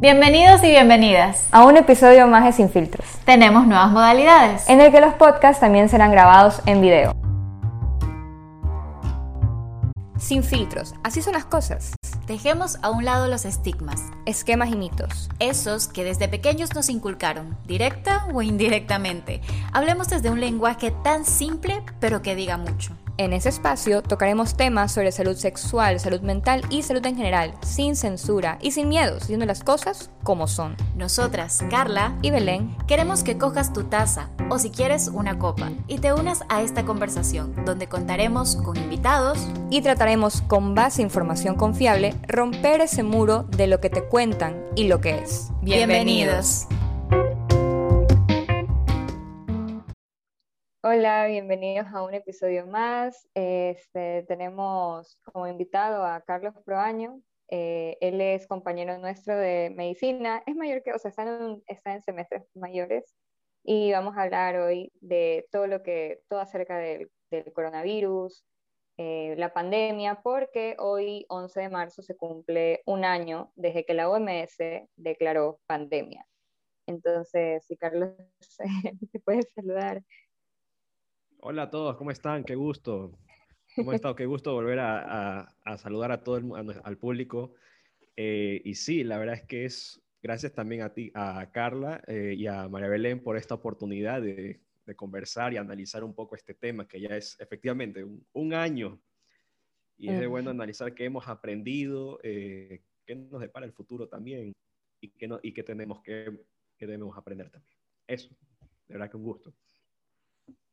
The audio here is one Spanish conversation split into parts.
Bienvenidos y bienvenidas a un episodio más de Sin Filtros. Tenemos nuevas modalidades, en el que los podcasts también serán grabados en video. Sin filtros, así son las cosas. Dejemos a un lado los estigmas, esquemas y mitos. Esos que desde pequeños nos inculcaron, directa o indirectamente. Hablemos desde un lenguaje tan simple, pero que diga mucho. En ese espacio tocaremos temas sobre salud sexual, salud mental y salud en general, sin censura y sin miedo, diciendo las cosas como son. Nosotras, Carla y Belén, queremos que cojas tu taza o si quieres una copa y te unas a esta conversación donde contaremos con invitados y trataremos con base información confiable romper ese muro de lo que te cuentan y lo que es. Bienvenidos. Hola, bienvenidos a un episodio más. Este, tenemos como invitado a Carlos Proaño. Eh, él es compañero nuestro de medicina. Es mayor que, o sea, está en, está en semestres mayores. Y vamos a hablar hoy de todo lo que, todo acerca del, del coronavirus, eh, la pandemia, porque hoy, 11 de marzo, se cumple un año desde que la OMS declaró pandemia. Entonces, si Carlos, te puedes saludar. Hola a todos, ¿cómo están? Qué gusto. ¿Cómo estado? Qué gusto volver a, saludar a todo el, al público. Eh, y sí, la verdad es que es gracias también a ti, a Carla eh, y a María Belén por esta oportunidad de, conversar y analizar un poco este tema, que ya es efectivamente un, año. Y es de bueno analizar qué hemos aprendido, eh, qué nos depara el futuro también y qué, no, y qué tenemos que, que debemos aprender también. Eso, de verdad que un gusto.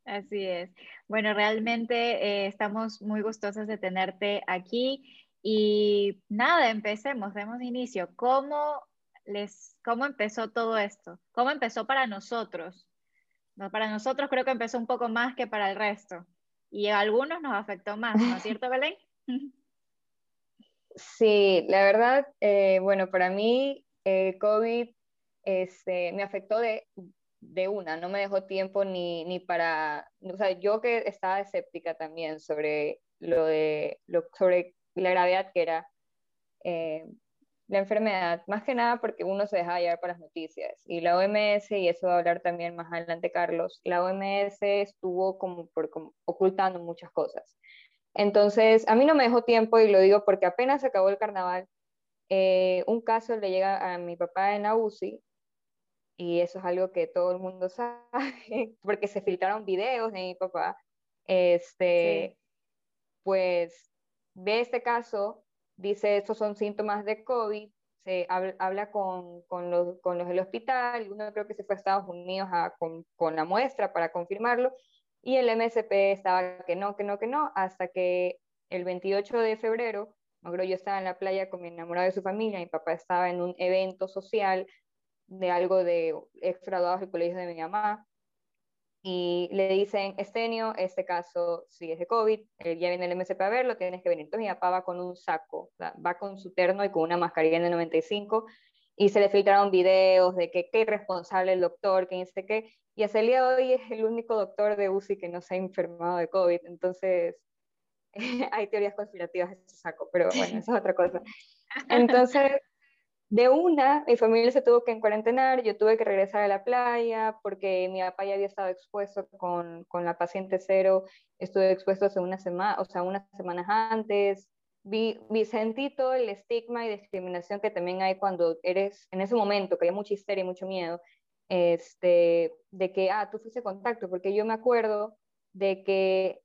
Así es. Bueno, realmente eh, estamos muy gustosos de tenerte aquí y nada, empecemos, demos inicio. ¿Cómo, les, ¿Cómo empezó todo esto? ¿Cómo empezó para nosotros? No, para nosotros creo que empezó un poco más que para el resto y a algunos nos afectó más, ¿no es cierto, Belén? Sí, la verdad, eh, bueno, para mí el COVID este, me afectó de de una, no me dejó tiempo ni, ni para, o sea, yo que estaba escéptica también sobre lo de, lo, sobre la gravedad que era eh, la enfermedad, más que nada porque uno se deja llevar para las noticias. Y la OMS, y eso va a hablar también más adelante Carlos, la OMS estuvo como, por, ocultando muchas cosas. Entonces, a mí no me dejó tiempo y lo digo porque apenas acabó el carnaval, eh, un caso le llega a mi papá en la UCI y eso es algo que todo el mundo sabe, porque se filtraron videos de mi papá, este, pues ve este caso, dice, estos son síntomas de COVID, se habla, con, con, los, con, los, del hospital, uno creo que se fue a Estados Unidos a, con, con, la muestra para confirmarlo, y el MSP estaba que no, que no, que no, hasta que el 28 de febrero, yo estaba en la playa con mi enamorado de su familia, mi papá estaba en un evento social de algo de extraduados del colegio de mi mamá, y le dicen, Estenio, este caso sí es de COVID, ya viene el MSP a verlo, tienes que venir. Entonces mi papá va con un saco, va con su terno y con una mascarilla de 95 y se le filtraron videos de que qué irresponsable el doctor, que dice qué, y hasta el día de hoy es el único doctor de UCI que no se ha enfermado de COVID, entonces hay teorías conspirativas de ese saco, pero bueno, eso es otra cosa. Entonces, de una, mi familia se tuvo que encuarentenar, yo tuve que regresar a la playa porque mi papá ya había estado expuesto con, con la paciente cero, estuve expuesto hace una semana, o sea, unas semanas antes, vi, sentí todo el estigma y discriminación que también hay cuando eres, en ese momento, que hay mucha histeria y mucho miedo, este, de que, ah, tú fuiste contacto, porque yo me acuerdo de que,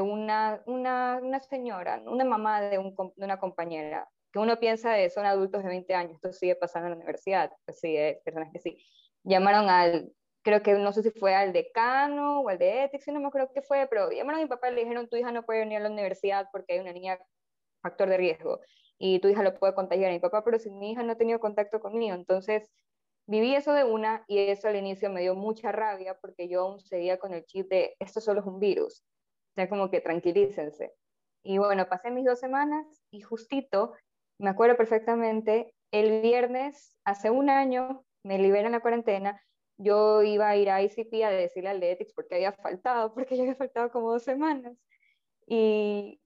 una, una, una señora, una mamá de una compañera, que uno piensa de son adultos de 20 años, esto sigue pasando en la universidad, pues sí, hay personas que sí. Llamaron al, creo que no sé si fue al decano o al de ética, no me acuerdo qué fue, pero llamaron a mi papá y le dijeron, tu hija no puede venir a la universidad porque hay una niña factor de riesgo y tu hija lo puede contagiar. a mi papá, pero si mi hija no ha tenido contacto conmigo, entonces viví eso de una y eso al inicio me dio mucha rabia porque yo aún seguía con el chip de esto solo es un virus. O sea, como que tranquilícense. Y bueno, pasé mis dos semanas y justito me acuerdo perfectamente, el viernes, hace un año, me liberan la cuarentena, yo iba a ir a ICP a decirle al Ethics porque había faltado, porque ya había faltado como dos semanas. Y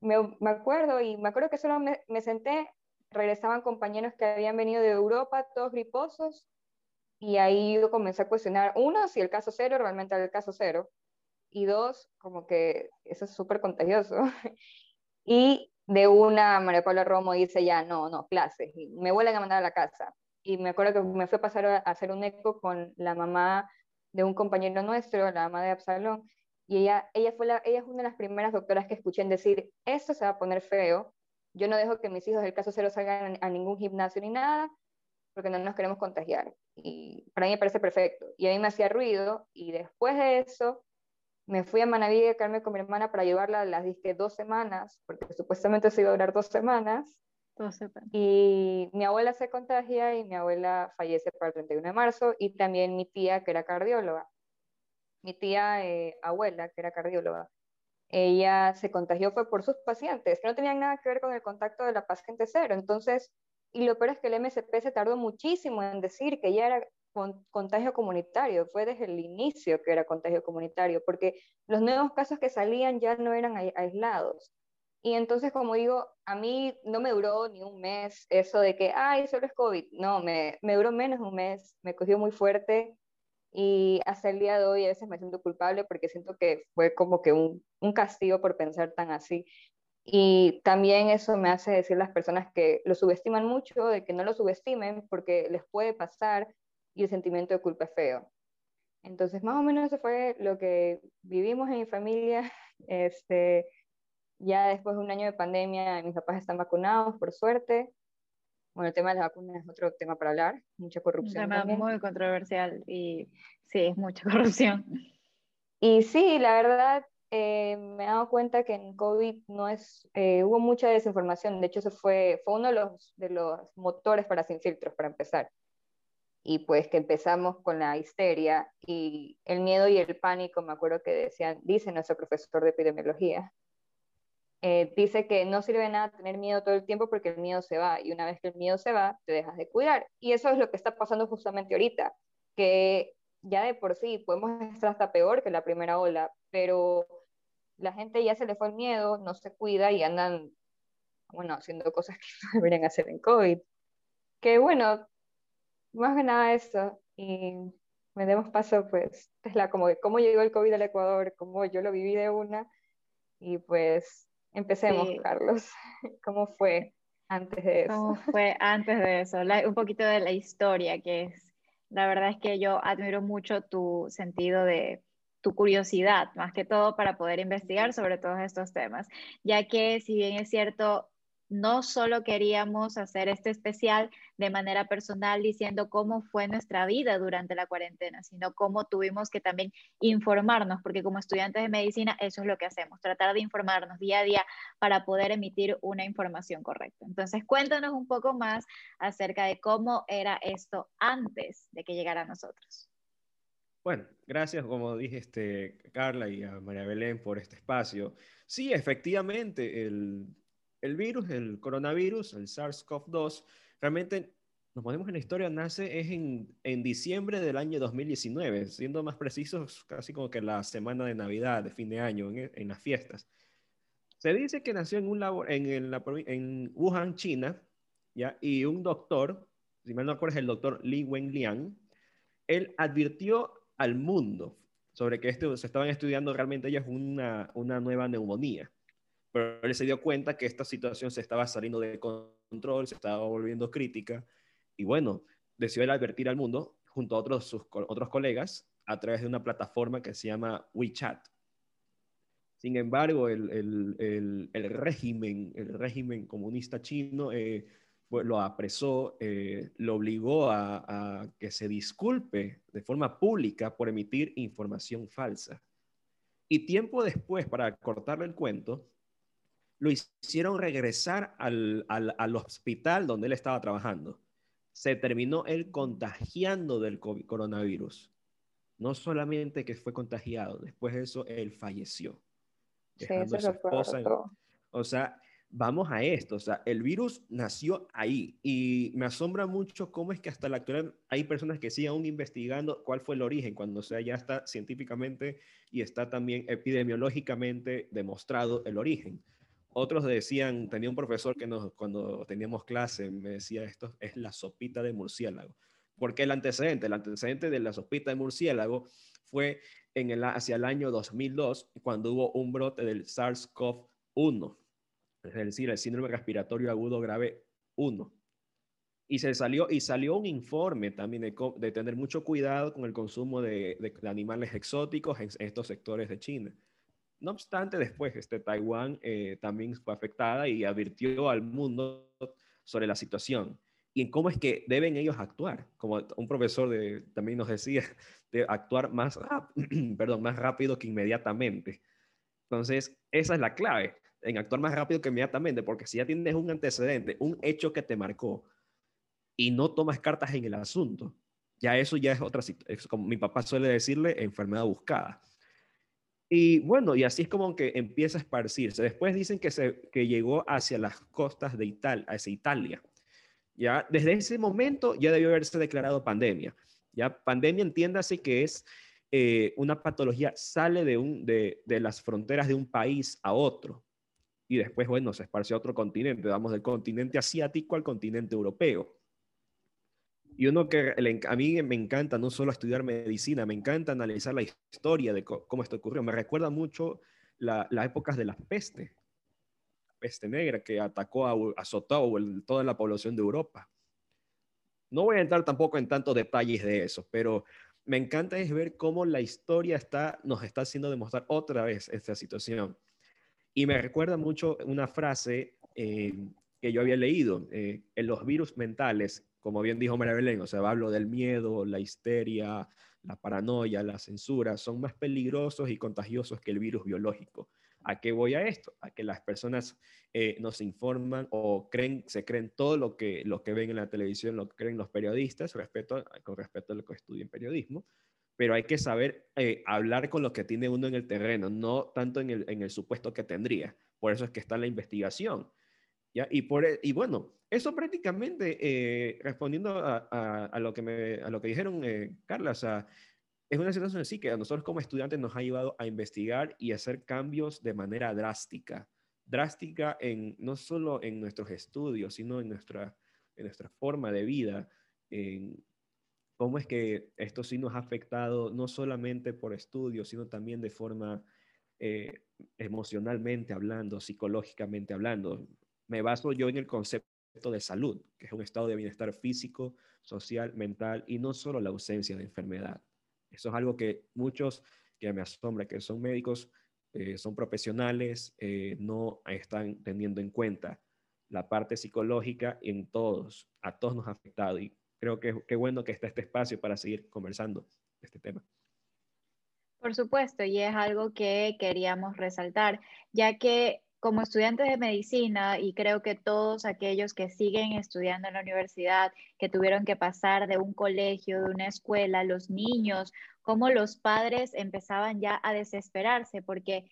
me, me acuerdo, y me acuerdo que solo me, me, senté regresaban compañeros que habían venido de Europa, todos griposos, y ahí yo comencé a cuestionar, uno, si el caso cero realmente era el caso cero, y dos, como que eso es súper contagioso. y de una, María Paula Romo dice ya, no, no, clases, y me vuelven a mandar a la casa. Y me acuerdo que me fue a pasar a hacer un eco con la mamá de un compañero nuestro, la mamá de Absalón, y ella, ella, fue la, ella es una de las primeras doctoras que escuché en decir, esto se va a poner feo, yo no dejo que mis hijos del caso cero salgan a ningún gimnasio ni nada, porque no nos queremos contagiar. Y para mí me parece perfecto. Y a mí me hacía ruido, y después de eso, me fui a Manaví a quedarme con mi hermana para llevarla a las disque dos semanas, porque supuestamente se iba a durar dos semanas. Y mi abuela se contagia y mi abuela fallece para el 31 de marzo y también mi tía que era cardióloga. Mi tía eh, abuela que era cardióloga. Ella se contagió fue por sus pacientes, que no tenían nada que ver con el contacto de la paciente cero. Entonces, y lo peor es que el MSP se tardó muchísimo en decir que ya era contagio comunitario, fue desde el inicio que era contagio comunitario, porque los nuevos casos que salían ya no eran aislados. Y entonces, como digo, a mí no me duró ni un mes eso de que, ay, solo es COVID. No, me, me duró menos de un mes, me cogió muy fuerte y hasta el día de hoy a veces me siento culpable porque siento que fue como que un, un castigo por pensar tan así. Y también eso me hace decir las personas que lo subestiman mucho, de que no lo subestimen porque les puede pasar y el sentimiento de culpa es feo. Entonces, más o menos eso fue lo que vivimos en mi familia. Este, ya después de un año de pandemia, mis papás están vacunados, por suerte. Bueno, el tema de las vacunas es otro tema para hablar, mucha corrupción. Un tema muy controversial y sí, es mucha corrupción. Y sí, la verdad, eh, me he dado cuenta que en COVID no es, eh, hubo mucha desinformación. De hecho, eso fue, fue uno de los, de los motores para Sin Filtros, para empezar. Y pues que empezamos con la histeria y el miedo y el pánico, me acuerdo que decían, dice nuestro profesor de epidemiología, eh, dice que no sirve nada tener miedo todo el tiempo porque el miedo se va y una vez que el miedo se va, te dejas de cuidar. Y eso es lo que está pasando justamente ahorita, que ya de por sí podemos estar hasta peor que la primera ola, pero la gente ya se le fue el miedo, no se cuida y andan, bueno, haciendo cosas que no deberían hacer en COVID. Que bueno, más que nada eso. Y me demos paso, pues, es la como de cómo llegó el COVID al Ecuador, cómo yo lo viví de una. Y pues Empecemos, Carlos. ¿Cómo fue antes de eso? ¿Cómo fue antes de eso? un poquito de la historia que es. La verdad es que yo admiro mucho tu sentido de tu curiosidad, más que todo para poder investigar sobre todos estos temas, ya que si bien es cierto, no solo queríamos hacer este especial de manera personal diciendo cómo fue nuestra vida durante la cuarentena, sino cómo tuvimos que también informarnos, porque como estudiantes de medicina eso es lo que hacemos, tratar de informarnos día a día para poder emitir una información correcta. Entonces, cuéntanos un poco más acerca de cómo era esto antes de que llegara a nosotros. Bueno, gracias, como dije, este, Carla y a María Belén por este espacio. Sí, efectivamente, el el virus, el coronavirus, el SARS-CoV-2, realmente nos ponemos en la historia, nace es en, en, diciembre del año 2019, siendo más precisos, casi como que la semana de Navidad, de fin de año, en, en las fiestas. Se dice que nació en, un labor, en, en Wuhan, China, ¿ya? y un doctor, si mal no acuerdo es el doctor Li Wenliang, él advirtió al mundo sobre que esto, se estaban estudiando realmente ellos una, una nueva neumonía pero él se dio cuenta que esta situación se estaba saliendo de control, se estaba volviendo crítica, y bueno, decidió advertir al mundo, junto a otros, sus otros colegas, a través de una plataforma que se llama WeChat. Sin embargo, el, el, el, régimen, el régimen comunista chino eh, lo apresó, eh, lo obligó a, a que se disculpe de forma pública por emitir información falsa. Y tiempo después, para cortarle el cuento, lo hicieron regresar al, al, hospital donde él estaba trabajando. Se terminó él contagiando del coronavirus. No solamente que fue contagiado, después de eso él falleció. Dejando sí, a su esposa. o sea, vamos a esto. O sea, el virus nació ahí y me asombra mucho cómo es que hasta la actualidad hay personas que siguen aún investigando cuál fue el origen, cuando sea, ya está científicamente y está también epidemiológicamente demostrado el origen otros decían, tenía un profesor que nos, cuando teníamos clase me decía esto es la sopita de murciélago. Porque el antecedente, el antecedente de la sopita de murciélago fue en el, hacia el año 2002, cuando hubo un brote del SARS-CoV-1, es decir, el síndrome respiratorio agudo grave 1. Y se salió, y salió un informe también de, tener mucho cuidado con el consumo de, animales exóticos en estos sectores de China. No obstante, después este, Taiwán eh, también fue afectada y advirtió al mundo sobre la situación y en cómo es que deben ellos actuar. Como un profesor de, también nos decía, de actuar más, perdón, más rápido que inmediatamente. Entonces, esa es la clave, en actuar más rápido que inmediatamente, porque si ya tienes un antecedente, un hecho que te marcó y no tomas cartas en el asunto, ya eso ya es otra situación, como mi papá suele decirle, enfermedad buscada. Y bueno, y así es como que empieza a esparcirse. Después dicen que, se, que llegó hacia las costas de Italia, hacia Italia. Ya desde ese momento ya debió haberse declarado pandemia. Ya pandemia entiéndase que es eh, una patología sale de, un, de, de, las fronteras de un país a otro y después, bueno, se esparce a otro continente. Vamos del continente asiático al continente europeo. Y uno que a mí me encanta no solo estudiar medicina, me encanta analizar la historia de cómo esto ocurrió. Me recuerda mucho las épocas de la peste, la peste negra que atacó, a, azotó toda la población de Europa. No voy a entrar tampoco en tantos detalles de eso, pero me encanta es ver cómo la historia está, nos está haciendo demostrar otra vez esta situación. Y me recuerda mucho una frase eh, que yo había leído, eh, en los virus mentales como bien dijo María Belén, o sea, hablo del miedo, la histeria, la paranoia, la censura, son más peligrosos y contagiosos que el virus biológico. ¿A qué voy a esto? A que las personas eh, nos informan o creen, se creen todo lo que, lo que ven en la televisión, lo que creen los periodistas respecto, con respecto a lo que estudian periodismo, pero hay que saber eh, hablar con lo que tiene uno en el terreno, no tanto en el, en el supuesto que tendría. Por eso es que está la investigación. Y, por, e, y bueno, eso prácticamente, eh, respondiendo a, lo que me, a lo que dijeron, eh, Carla, es una situación así que a nosotros como estudiantes nos ha llevado a investigar y hacer cambios de manera drástica. Drástica en, no solo en nuestros estudios, sino en nuestra, en nuestra forma de vida, en cómo es que esto sí nos ha afectado no solamente por estudios, sino también de forma eh, emocionalmente hablando, psicológicamente hablando. Me baso yo en el concepto de salud, que es un estado de bienestar físico, social, mental y no solo la ausencia de enfermedad. Eso es algo que muchos que me asombra, que son médicos, eh, son profesionales, eh, no están teniendo en cuenta la parte psicológica en todos, a todos nos ha afectado y creo que es bueno que está este espacio para seguir conversando de este tema. Por supuesto, y es algo que queríamos resaltar, ya que como estudiantes de medicina y creo que todos aquellos que siguen estudiando en la universidad, que tuvieron que pasar de un colegio, de una escuela, los niños, como los padres empezaban ya a desesperarse porque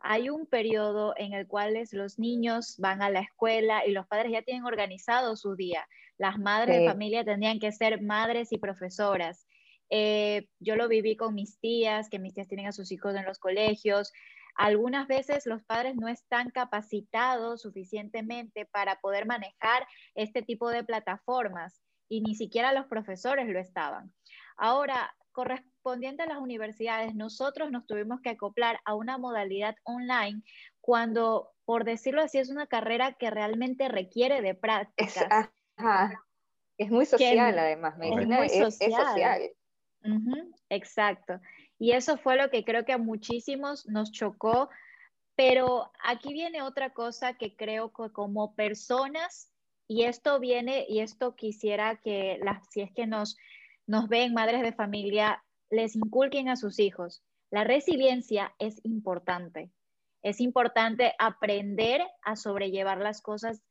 hay un periodo en el cual los niños van a la escuela y los padres ya tienen organizado su día. Las madres de familia tendrían que ser madres y profesoras. Eh, yo lo viví con mis tías, que mis tías tienen a sus hijos en los colegios. Algunas veces los padres no están capacitados suficientemente para poder manejar este tipo de plataformas y ni siquiera los profesores lo estaban. Ahora, correspondiente a las universidades, nosotros nos tuvimos que acoplar a una modalidad online cuando, por decirlo así, es una carrera que realmente requiere de prácticas. Es, muy social, además, es, social. exacto. Y eso fue lo que creo que a muchísimos nos chocó. Pero aquí viene otra cosa que creo que como personas, y esto viene, y esto quisiera que las, si es que nos, nos ven madres de familia, les inculquen a sus hijos. La resiliencia es importante. Es importante aprender a sobrellevar las cosas,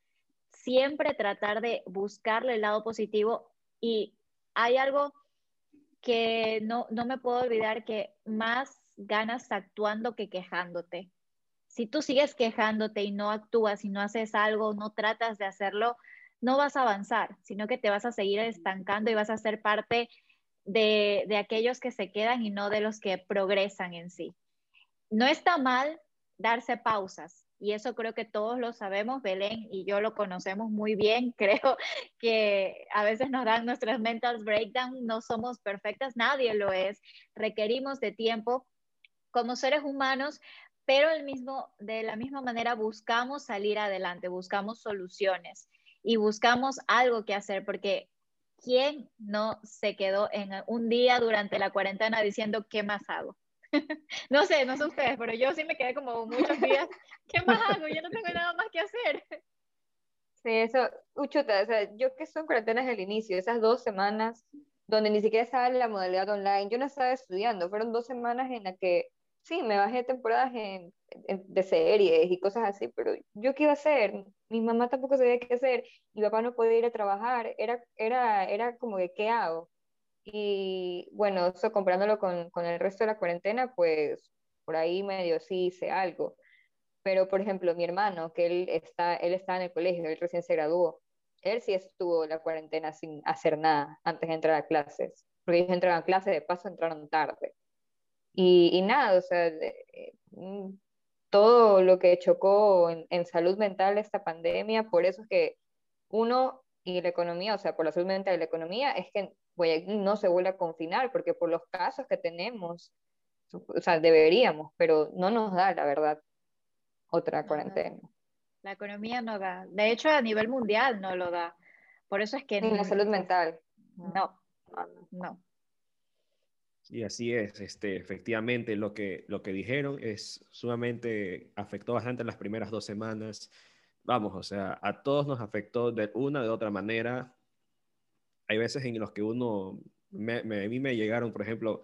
siempre tratar de buscarle el lado positivo. Y hay algo que no, no me puedo olvidar que más ganas actuando que quejándote. Si tú sigues quejándote y no actúas y no haces algo, no tratas de hacerlo, no vas a avanzar, sino que te vas a seguir estancando y vas a ser parte de, de aquellos que se quedan y no de los que progresan en sí. No está mal darse pausas, y eso creo que todos lo sabemos, Belén y yo lo conocemos muy bien, creo que a veces nos dan nuestras mental breakdown, no somos perfectas, nadie lo es, requerimos de tiempo como seres humanos, pero el mismo, de la misma manera buscamos salir adelante, buscamos soluciones y buscamos algo que hacer, porque ¿quién no se quedó en un día durante la cuarentena diciendo qué más hago? no sé, no sé ustedes, pero yo sí me quedé como muchos días, ¿qué más hago? Yo no tengo nada más que hacer. Sí, eso, Uchuta, o sea, yo que son cuarentenas el inicio, esas dos semanas donde ni siquiera estaba en la modalidad online, yo no estaba estudiando, fueron dos semanas en las que sí, me bajé temporadas en, de series y cosas así, pero yo qué iba a hacer, mi mamá tampoco sabía qué hacer, mi papá no podía ir a trabajar, era, era, era como que, ¿qué hago? Y bueno, eso comparándolo con, con el resto de la cuarentena, pues por ahí medio sí hice algo. Pero, por ejemplo, mi hermano, que él está, él está en el colegio, él recién se graduó, él sí estuvo la cuarentena sin hacer nada antes de entrar a clases, porque ellos entraban a clases, de paso entraron tarde. Y, y nada, o sea, mm, todo lo que chocó en, en, salud mental esta pandemia, por eso es que uno y la economía, o sea, por la salud mental y la economía, es que Guayaquil no se vuelve a confinar, porque por los casos que tenemos, o sea, deberíamos, pero no nos da, la verdad, otra cuarentena. La economía no da. De hecho, a nivel mundial no lo da. Por eso es que... Ni la salud mental. No, no. Y así es, este, efectivamente lo que, lo que dijeron es sumamente, afectó bastante las primeras dos semanas. Vamos, o sea, a todos nos afectó de una de otra manera. Hay veces en los que uno, me, a mí me llegaron, por ejemplo,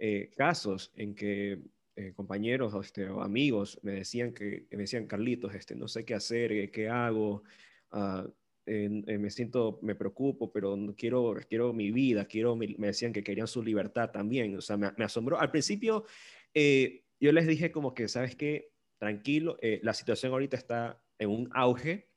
eh, casos en que eh, compañeros este, o amigos me decían que me decían Carlitos, este, no sé qué hacer, eh, qué hago, uh, me siento, me preocupo, pero quiero, quiero mi vida, quiero, me decían que querían su libertad también, o sea, me, asombró. Al principio eh, yo les dije como que, ¿sabes qué? Tranquilo, eh, la situación ahorita está en un auge,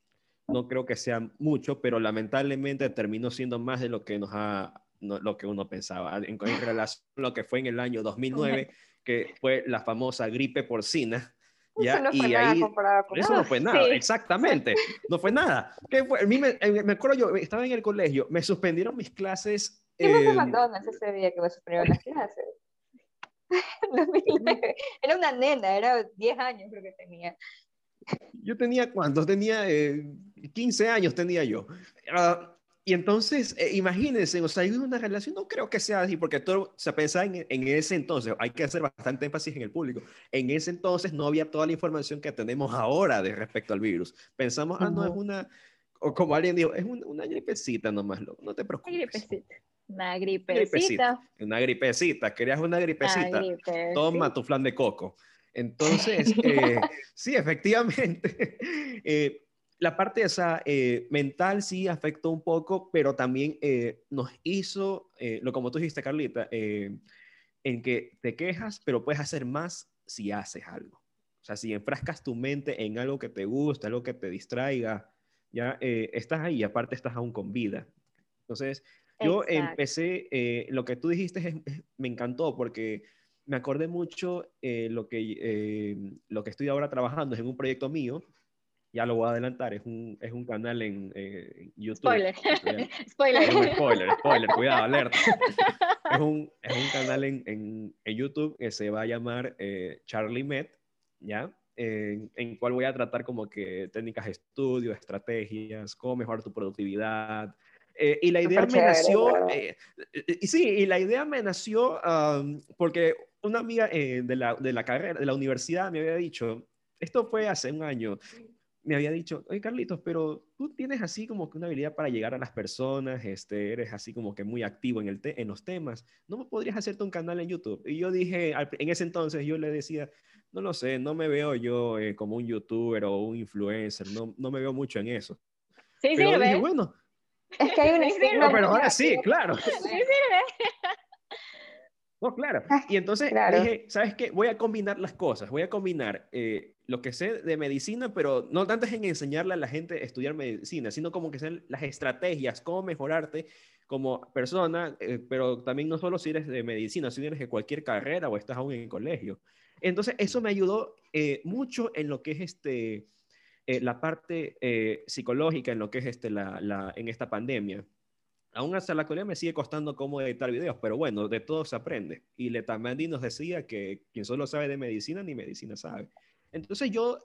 no creo que sea mucho, pero lamentablemente terminó siendo más de lo que nos ha, lo que uno pensaba, en, en relación a lo que fue en el año 2009, que fue la famosa gripe porcina, eso no fue y nada ahí, con Eso no fue nada, exactamente. No fue nada. ¿Qué fue? A mí me, eh, me, acuerdo yo, estaba en el colegio, me suspendieron mis clases. ¿Qué eh, McDonald's ese día que me suspendieron las clases? era una nena, era 10 años creo que tenía. Yo tenía, ¿cuántos? Tenía eh, 15 años, tenía yo. Uh, y entonces, eh, imagínense, o sea, hay una relación, no creo que sea así, porque todo se pensaba en, en, ese entonces, hay que hacer bastante énfasis en el público, en ese entonces no había toda la información que tenemos ahora de respecto al virus. Pensamos, ah, no, es una, o como alguien dijo, es una gripecita nomás, no te preocupes. Gripecita. Una gripecita. Una gripecita, querías una gripecita, toma tu flan de coco. Entonces, eh, sí, efectivamente, eh, la parte esa eh, mental sí afectó un poco, pero también eh, nos hizo, eh, lo como tú dijiste, Carlita, en que te quejas, pero puedes hacer más si haces algo. O sea, si enfrascas tu mente en algo que te gusta, algo que te distraiga, ya estás ahí, aparte estás aún con vida. Entonces, yo empecé, lo que tú dijiste me encantó porque me acordé mucho lo, que, lo que estoy ahora trabajando es en un proyecto mío ya lo voy a adelantar, es un, es un canal en, eh, YouTube. Spoiler. spoiler. spoiler, spoiler, cuidado, alerta. es, un, es un canal en, en, en, YouTube que se va a llamar eh, Charlie Met, ¿ya? En, en cual voy a tratar como que técnicas de estudio, estrategias, cómo mejorar tu productividad. Eh, y la idea me nació, y sí, y la idea me nació porque una amiga de, la, de la carrera, de la universidad me había dicho, esto fue hace un año, me había dicho, oye Carlitos, pero tú tienes así como que una habilidad para llegar a las personas, este, eres así como que muy activo en, el en los temas, ¿no podrías hacerte un canal en YouTube? Y yo dije, en ese entonces yo le decía, no lo sé, no me veo yo eh, como un youtuber o un influencer, no, no me veo mucho en eso. Sí, pero Dije, bueno. Es que hay un no, pero ahora sí, claro. Sí sirve. No, claro. Ah, y entonces dije, ¿sabes qué? Voy a combinar las cosas. Voy a combinar eh, lo que sé de medicina, pero no tanto es en enseñarle a la gente a estudiar medicina, sino como que sean las estrategias, cómo mejorarte como persona, eh, pero también no solo si eres de medicina, si eres de cualquier carrera o estás aún en colegio. Entonces, eso me ayudó eh, mucho en lo que es este, eh, la parte eh, psicológica, en lo que es este, la, la, en esta pandemia. Aún hasta la actualidad me sigue costando cómo editar videos, pero bueno, de todo se aprende. Y Letamandi nos decía que quien solo sabe de medicina, ni medicina sabe. Entonces yo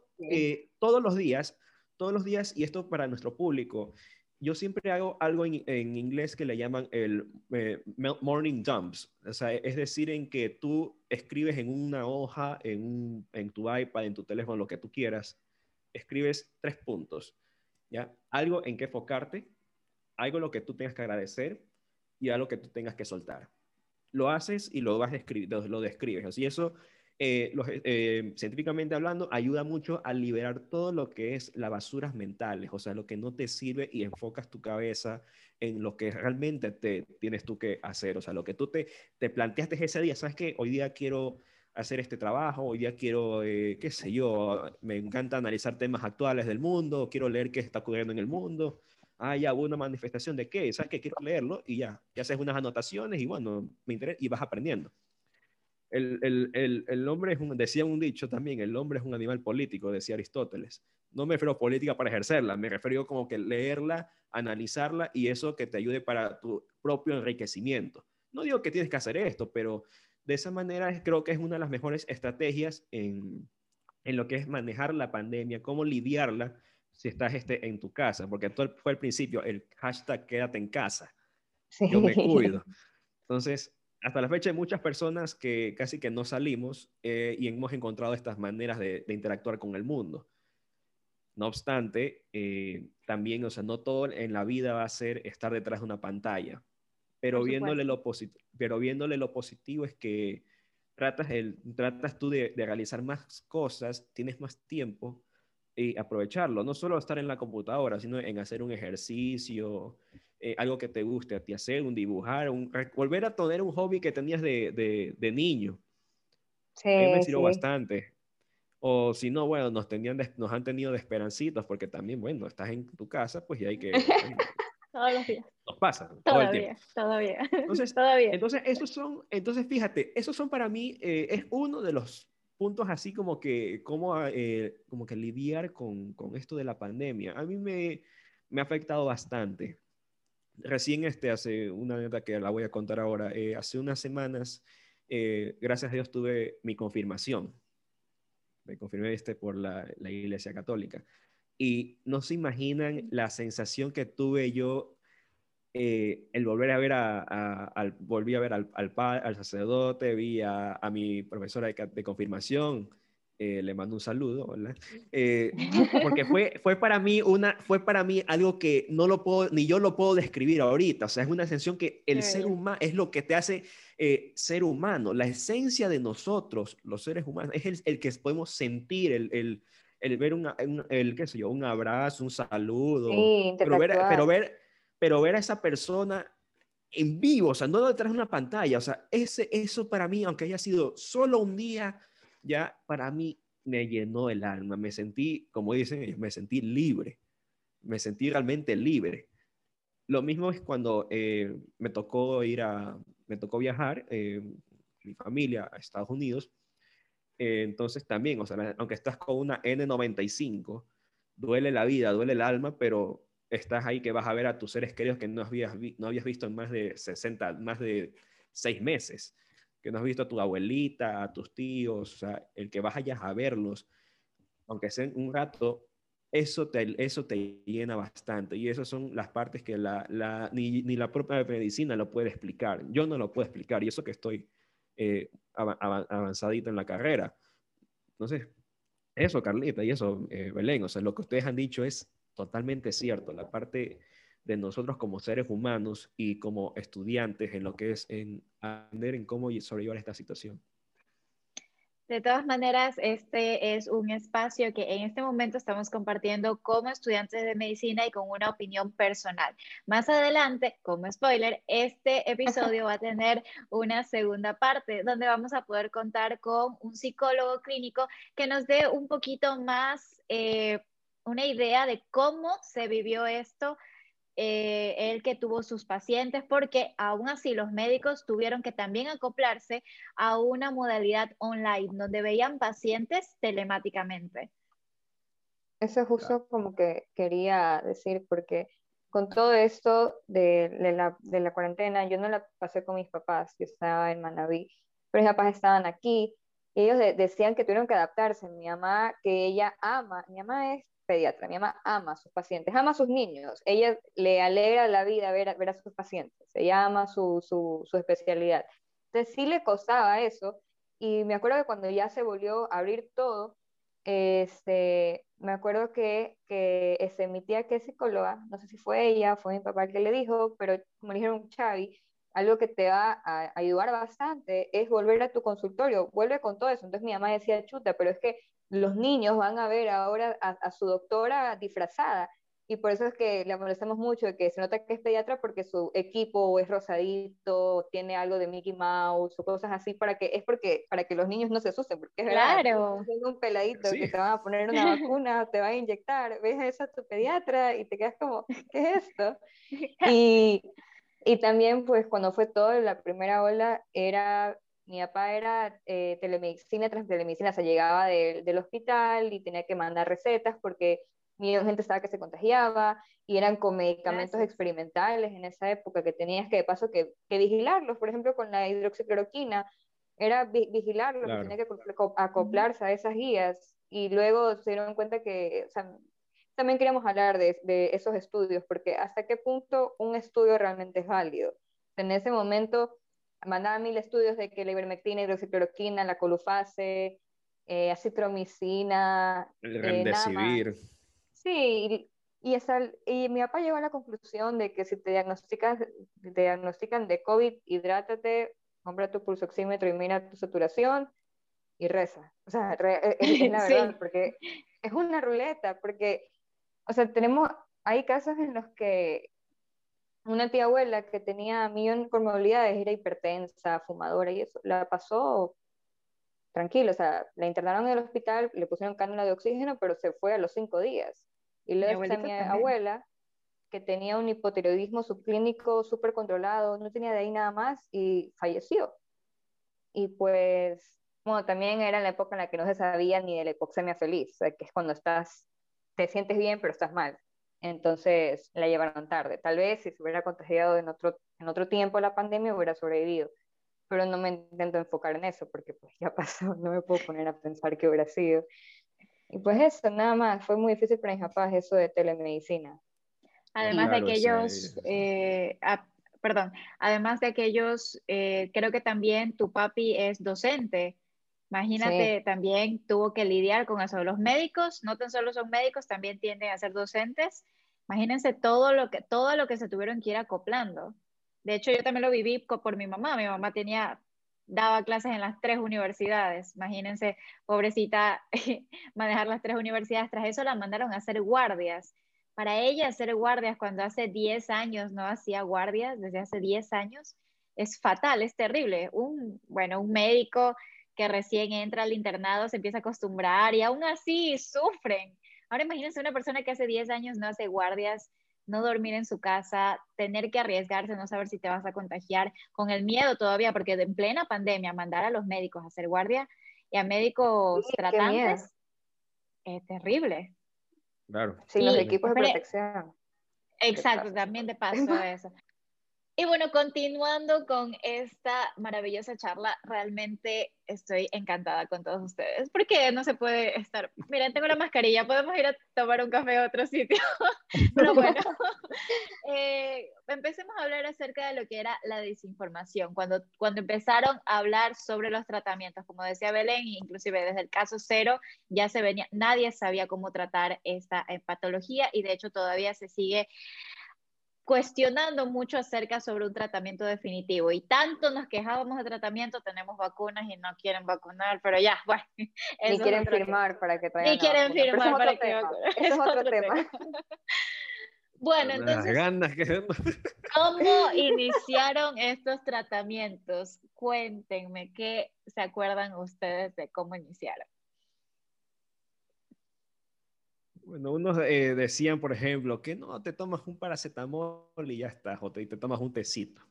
todos los días, todos los días, y esto para nuestro público, yo siempre hago algo en, inglés que le llaman el eh, morning dumps. O sea, es decir, en que tú escribes en una hoja, en, en tu iPad, en tu teléfono, lo que tú quieras, escribes tres puntos. ¿ya? Algo en que enfocarte, algo lo que tú tengas que agradecer y algo que tú tengas que soltar. Lo haces y lo vas lo describes. Así eso eh, eh, científicamente hablando, ayuda mucho a liberar todo lo que es las basuras mentales, o sea, lo que no te sirve y enfocas tu cabeza en lo que realmente te tienes tú que hacer, o sea, lo que tú te, te planteaste ese día, sabes que hoy día quiero hacer este trabajo, hoy día quiero, eh, qué sé yo, me encanta analizar temas actuales del mundo, quiero leer qué está ocurriendo en el mundo, ah, ya hubo una manifestación de qué, sabes que quiero leerlo y ya, ya haces unas anotaciones y bueno, me interesa y vas aprendiendo el, el, el, hombre es un, decía un dicho también, el hombre es un animal político, decía Aristóteles. No me refiero a política para ejercerla, me refiero como que leerla, analizarla y eso que te ayude para tu propio enriquecimiento. No digo que tienes que hacer esto, pero de esa manera creo que es una de las mejores estrategias en, en lo que es manejar la pandemia, cómo lidiarla si estás este, en tu casa, porque todo fue el principio, el hashtag quédate en casa. Yo me cuido. Entonces, hasta la fecha hay muchas personas que casi que no salimos eh, y hemos encontrado estas maneras de, interactuar con el mundo. No obstante, eh, también, o sea, no todo en la vida va a ser estar detrás de una pantalla, pero viéndole, lo pero viéndole lo positivo es que tratas, el, tratas tú de, de realizar más cosas, tienes más tiempo y aprovecharlo, no solo estar en la computadora, sino en hacer un ejercicio, eh, algo que te guste a ti hacer, un dibujar, un, volver a tener un hobby que tenías de, de, niño. Sí, me sirvió bastante. O si no, bueno, nos, tenían nos han tenido de esperancitos, porque también, bueno, estás en tu casa, pues ya hay que... todos los días. Nos pasa. Todavía, todavía. Entonces, todavía. Entonces, esos son, entonces, fíjate, esos son para mí, eh, es uno de los puntos así como que, como, eh, como que lidiar con, con, esto de la pandemia. A mí me, me ha afectado bastante recién este, hace una nota que la voy a contar ahora, eh, hace unas semanas, eh, gracias a Dios tuve mi confirmación. Me confirmé este por la, la, Iglesia Católica. Y no se imaginan la sensación que tuve yo eh, el volver a ver a, al, volví a ver al, al, al sacerdote, vi a, a mi profesora de, de confirmación, eh, le mando un saludo, eh, porque fue, fue, para mí una, fue para mí algo que no lo puedo, ni yo lo puedo describir ahorita, o sea, es una sensación que el ser humano es lo que te hace eh, ser humano, la esencia de nosotros, los seres humanos, es el, el que podemos sentir, el, el, el ver un, el, qué sé yo, un abrazo, un saludo, pero, ver, pero, ver, pero ver a esa persona en vivo, o sea, no detrás de una pantalla, o sea, ese, eso para mí, aunque haya sido solo un día, ya para mí me llenó el alma, me sentí, como dicen ellos, me sentí libre, me sentí realmente libre. Lo mismo es cuando eh, me tocó ir a, me tocó viajar, eh, mi familia a Estados Unidos, eh, entonces también, o sea, aunque estás con una N95, duele la vida, duele el alma, pero estás ahí que vas a ver a tus seres queridos que no habías, no habías visto en más de 60, más de seis meses que no has visto a tu abuelita, a tus tíos, o sea, el que allá a verlos, aunque sea un rato, eso te, eso te llena bastante. Y esas son las partes que la, la, ni, ni, la propia medicina lo puede explicar. Yo no lo puedo explicar, y eso que estoy eh, avanzadito en la carrera. Entonces, eso, Carlita, y eso, eh, Belén, o sea, lo que ustedes han dicho es totalmente cierto. La parte de nosotros como seres humanos y como estudiantes en lo que es en aprender en cómo sobrellevar esta situación. De todas maneras, este es un espacio que en este momento estamos compartiendo como estudiantes de medicina y con una opinión personal. Más adelante, como spoiler, este episodio va a tener una segunda parte donde vamos a poder contar con un psicólogo clínico que nos dé un poquito más eh, una idea de cómo se vivió esto eh, él que tuvo sus pacientes, porque aún así los médicos tuvieron que también acoplarse a una modalidad online donde veían pacientes telemáticamente. Eso es justo como que quería decir, porque con todo esto de, la, de, la, cuarentena, yo no la pasé con mis papás, yo estaba en Manaví, pero mis papás estaban aquí, y ellos decían que tuvieron que adaptarse. Mi mamá, que ella ama, mi mamá es pediatra, mi mamá ama a sus pacientes, ama a sus niños, ella le alegra la vida ver, ver a sus pacientes, ella ama su, su, su especialidad. Entonces sí le costaba eso, y me acuerdo que cuando ya se volvió a abrir todo, este, me acuerdo que, que este, mi tía que es psicóloga, no sé si fue ella, fue mi papá que le dijo, pero como le dijeron Xavi, algo que te va a ayudar bastante es volver a tu consultorio, vuelve con todo eso. Entonces mi mamá decía, chuta, pero es que los niños van a ver ahora a, su doctora disfrazada. Y por eso es que le molestamos mucho de que se nota que es pediatra porque su equipo es rosadito, tiene algo de Mickey Mouse o cosas así para que es porque para que los niños no se asusten, porque es claro. verdad, un peladito que te van a poner una vacuna, te va a inyectar, ves a tu pediatra y te quedas como, ¿qué es esto? Y, y también pues cuando fue todo la primera ola era mi papá era eh, telemedicina tras telemedicina, se llegaba del hospital y tenía que mandar recetas porque mi gente estaba que se contagiaba y eran con medicamentos experimentales en esa época que tenías que de paso que, que vigilarlos, por ejemplo con la hidroxicloroquina, era vigilarlos, tenía que acoplarse a esas guías y luego se dieron cuenta que, o sea, también queríamos hablar de, de, esos estudios, porque hasta qué punto un estudio realmente es válido. En ese momento mandaba mil estudios de que la ivermectina, hidroxicloroquina, la colufase, eh, acitromicina, el eh, remdesivir. sí, y, y, mi papá llegó a la conclusión de que si te diagnostican, te diagnostican de COVID, hidrátate, compra tu pulsoxímetro y mira tu saturación y reza. O sea, e, es, la verdad, porque es una ruleta, porque, o sea, tenemos, hay casos en los que una tía abuela que tenía millón de comorbilidades, era hipertensa, fumadora y eso, la pasó tranquilo, o sea, la internaron en el hospital, le pusieron cánula de oxígeno, pero se fue a los cinco días. Y luego está mi abuela, que tenía un hipotiroidismo subclínico súper controlado, no tenía de ahí nada más y falleció. Y pues, bueno, también era la época en la que no se sabía ni de la hipoxemia feliz, o sea, que es cuando estás, te sientes bien, pero estás mal entonces la llevaron tarde. Tal vez si se hubiera contagiado en otro, en otro tiempo la pandemia hubiera sobrevivido, pero no me intento enfocar en eso porque pues ya pasó, no me puedo poner a pensar qué hubiera sido. Y pues eso, nada más, fue muy difícil para mis papás eso de telemedicina. Además de aquellos, eh, perdón, además de aquellos, eh, creo que también tu papi es docente. Imagínate, también tuvo que lidiar con eso. Los médicos, no tan solo son médicos, también tienden a ser docentes. Imagínense todo lo que, todo lo que se tuvieron que ir acoplando. De hecho, yo también lo viví por mi mamá. Mi mamá tenía, daba clases en las tres universidades. Imagínense, pobrecita, manejar las tres universidades. Tras eso la mandaron a hacer guardias. Para ella hacer guardias cuando hace 10 años no hacía guardias, desde hace 10 años, es fatal, es terrible. Un, bueno, un médico que recién entra al internado se empieza a acostumbrar y aún así sufren. Ahora imagínense una persona que hace 10 años no hace guardias, no dormir en su casa, tener que arriesgarse, no saber si te vas a contagiar, con el miedo todavía, porque en plena pandemia mandar a los médicos a hacer guardia y a médicos tratantes es terrible. Claro. Sin los equipos de protección. Exacto, también de paso eso. Y bueno, continuando con esta maravillosa charla, realmente estoy encantada con todos ustedes, porque no se puede estar, miren, tengo la mascarilla, podemos ir a tomar un café a otro sitio, pero bueno, eh, empecemos a hablar acerca de lo que era la desinformación, cuando, cuando empezaron a hablar sobre los tratamientos, como decía Belén, inclusive desde el caso cero, ya se venía, nadie sabía cómo tratar esta eh, patología y de hecho todavía se sigue cuestionando mucho acerca sobre un tratamiento definitivo y tanto nos quejábamos de tratamiento, tenemos vacunas y no quieren vacunar, pero ya, bueno. Ni quieren firmar para que traigan Ni quieren firmar para que Eso es otro tema. Bueno, entonces, ¿cómo iniciaron estos tratamientos? Cuéntenme, ¿qué se acuerdan ustedes de cómo iniciaron? Bueno, unos eh, decían, por ejemplo, que no, te tomas un paracetamol y ya estás, o te, te tomas un tecito.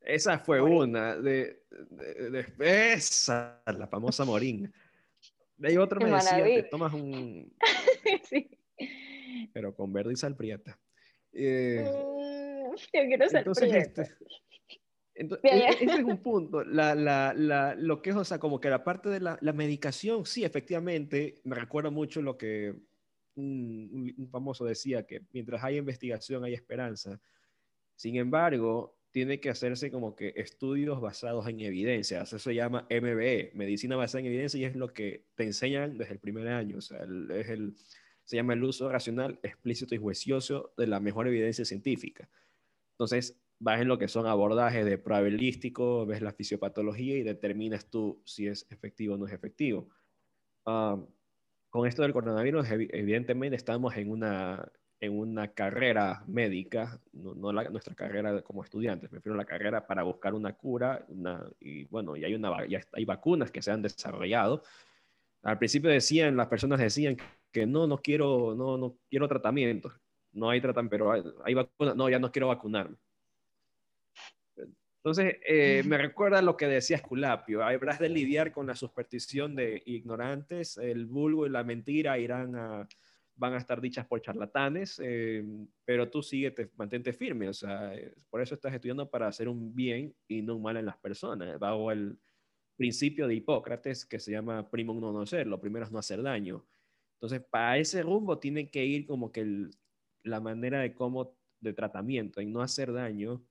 Esa fue una. De, de, esa, la famosa morín. De ahí otro me decía, te tomas un... sí. Pero con verde y sal prieta. Eh, mm, yo quiero sal entonces. Este, entonces, e, ese es un punto. La, la, la, lo que es, o sea, como que la parte de la, la medicación, sí, efectivamente, me recuerda mucho lo que un, famoso decía, que mientras hay investigación hay esperanza. Sin embargo, tiene que hacerse como que estudios basados en evidencias. Eso se llama MBE, medicina basada en evidencia, y es lo que te enseñan desde el primer año. Es el, se llama el uso racional, explícito y juicioso de la mejor evidencia científica. Entonces, vas en lo que son abordajes de probabilístico, ves la fisiopatología y determinas tú si es efectivo o no es efectivo. Ah, con esto del coronavirus, evidentemente estamos en una, en una carrera médica, no, nuestra carrera como estudiantes, me refiero a la carrera para buscar una cura, y bueno, y hay, una, ya hay vacunas que se han desarrollado. Al principio decían, las personas decían que no, no quiero, no, no quiero tratamiento, no hay tratamiento, pero hay, hay vacunas, no, ya no quiero vacunarme. Entonces, eh, me recuerda lo que decía Esculapio, habrás de lidiar con la superstición de ignorantes, el vulgo y la mentira irán a van a estar dichas por charlatanes, eh, pero tú sigue, mantente firme, o sea, eh, por eso estás estudiando para hacer un bien y no un mal en las personas, bajo el principio de Hipócrates que se llama primum non nocere, lo primero es no hacer daño. Entonces, para ese rumbo tiene que ir como que la manera de cómo, de tratamiento, en no hacer daño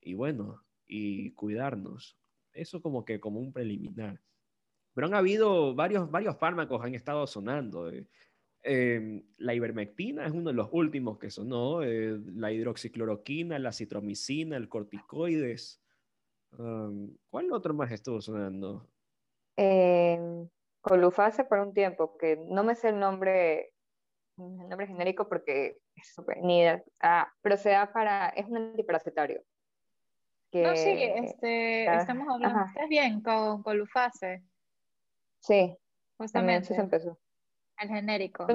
y bueno, y cuidarnos. Eso como que como un preliminar. Pero han habido varios, varios fármacos han estado sonando. Eh, Em, la ivermectina es uno de los últimos que sonó, eh, la hidroxicloroquina, la citromicina, el corticoides. ¿Cuál otro más estuvo sonando? Eh, colufase por un tiempo, que no me sé el nombre, el nombre genérico porque es ni ah, pero se da para, es un antiparasitario. No, sí, este, estamos hablando, ¿estás bien con colufase? Sí, justamente. se empezó. El genérico.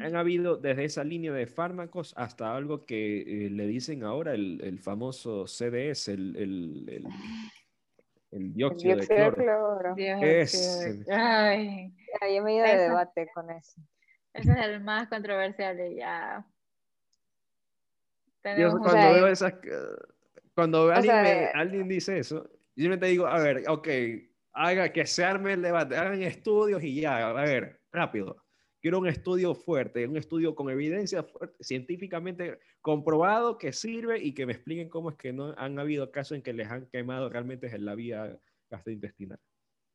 han habido desde esa línea de fármacos hasta algo que eh, le dicen ahora el, el famoso CDS, el, el, el dióxido, de cloro. Es, Ay, yo me he ido de debate con eso. Ese es el más controversial y ya. Yo cuando veo esas, cuando alguien, alguien dice eso, yo me te digo, a ver, ok, haga que se arme el debate, hagan estudios y ya, a ver, rápido. Quiero un estudio fuerte, un estudio con evidencia científicamente comprobado que sirve y que me expliquen cómo es que no han habido casos en que les han quemado realmente en la vía gastrointestinal.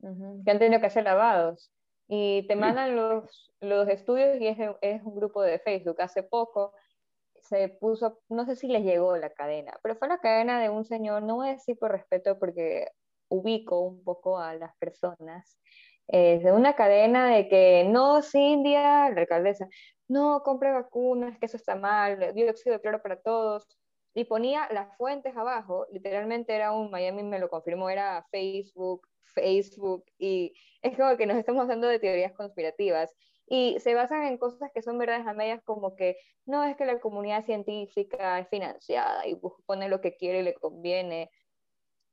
Que han tenido que ser lavados. Y te mandan los, los estudios y es, es un grupo de Facebook. Hace poco se puso, no sé si les llegó la cadena, pero fue la cadena de un señor, no voy a decir por respeto porque ubico un poco a las personas, es de una cadena de que no, Cindia, la alcaldesa, no compre vacunas, que eso está mal, dióxido de cloro para todos. Y ponía las fuentes abajo, literalmente era un, Miami me lo confirmó, era Facebook, Facebook, y es como que nos estamos dando de teorías conspirativas. Y se basan en cosas que son verdades a medias, como que no es que la comunidad científica es financiada y pone lo que quiere y le conviene.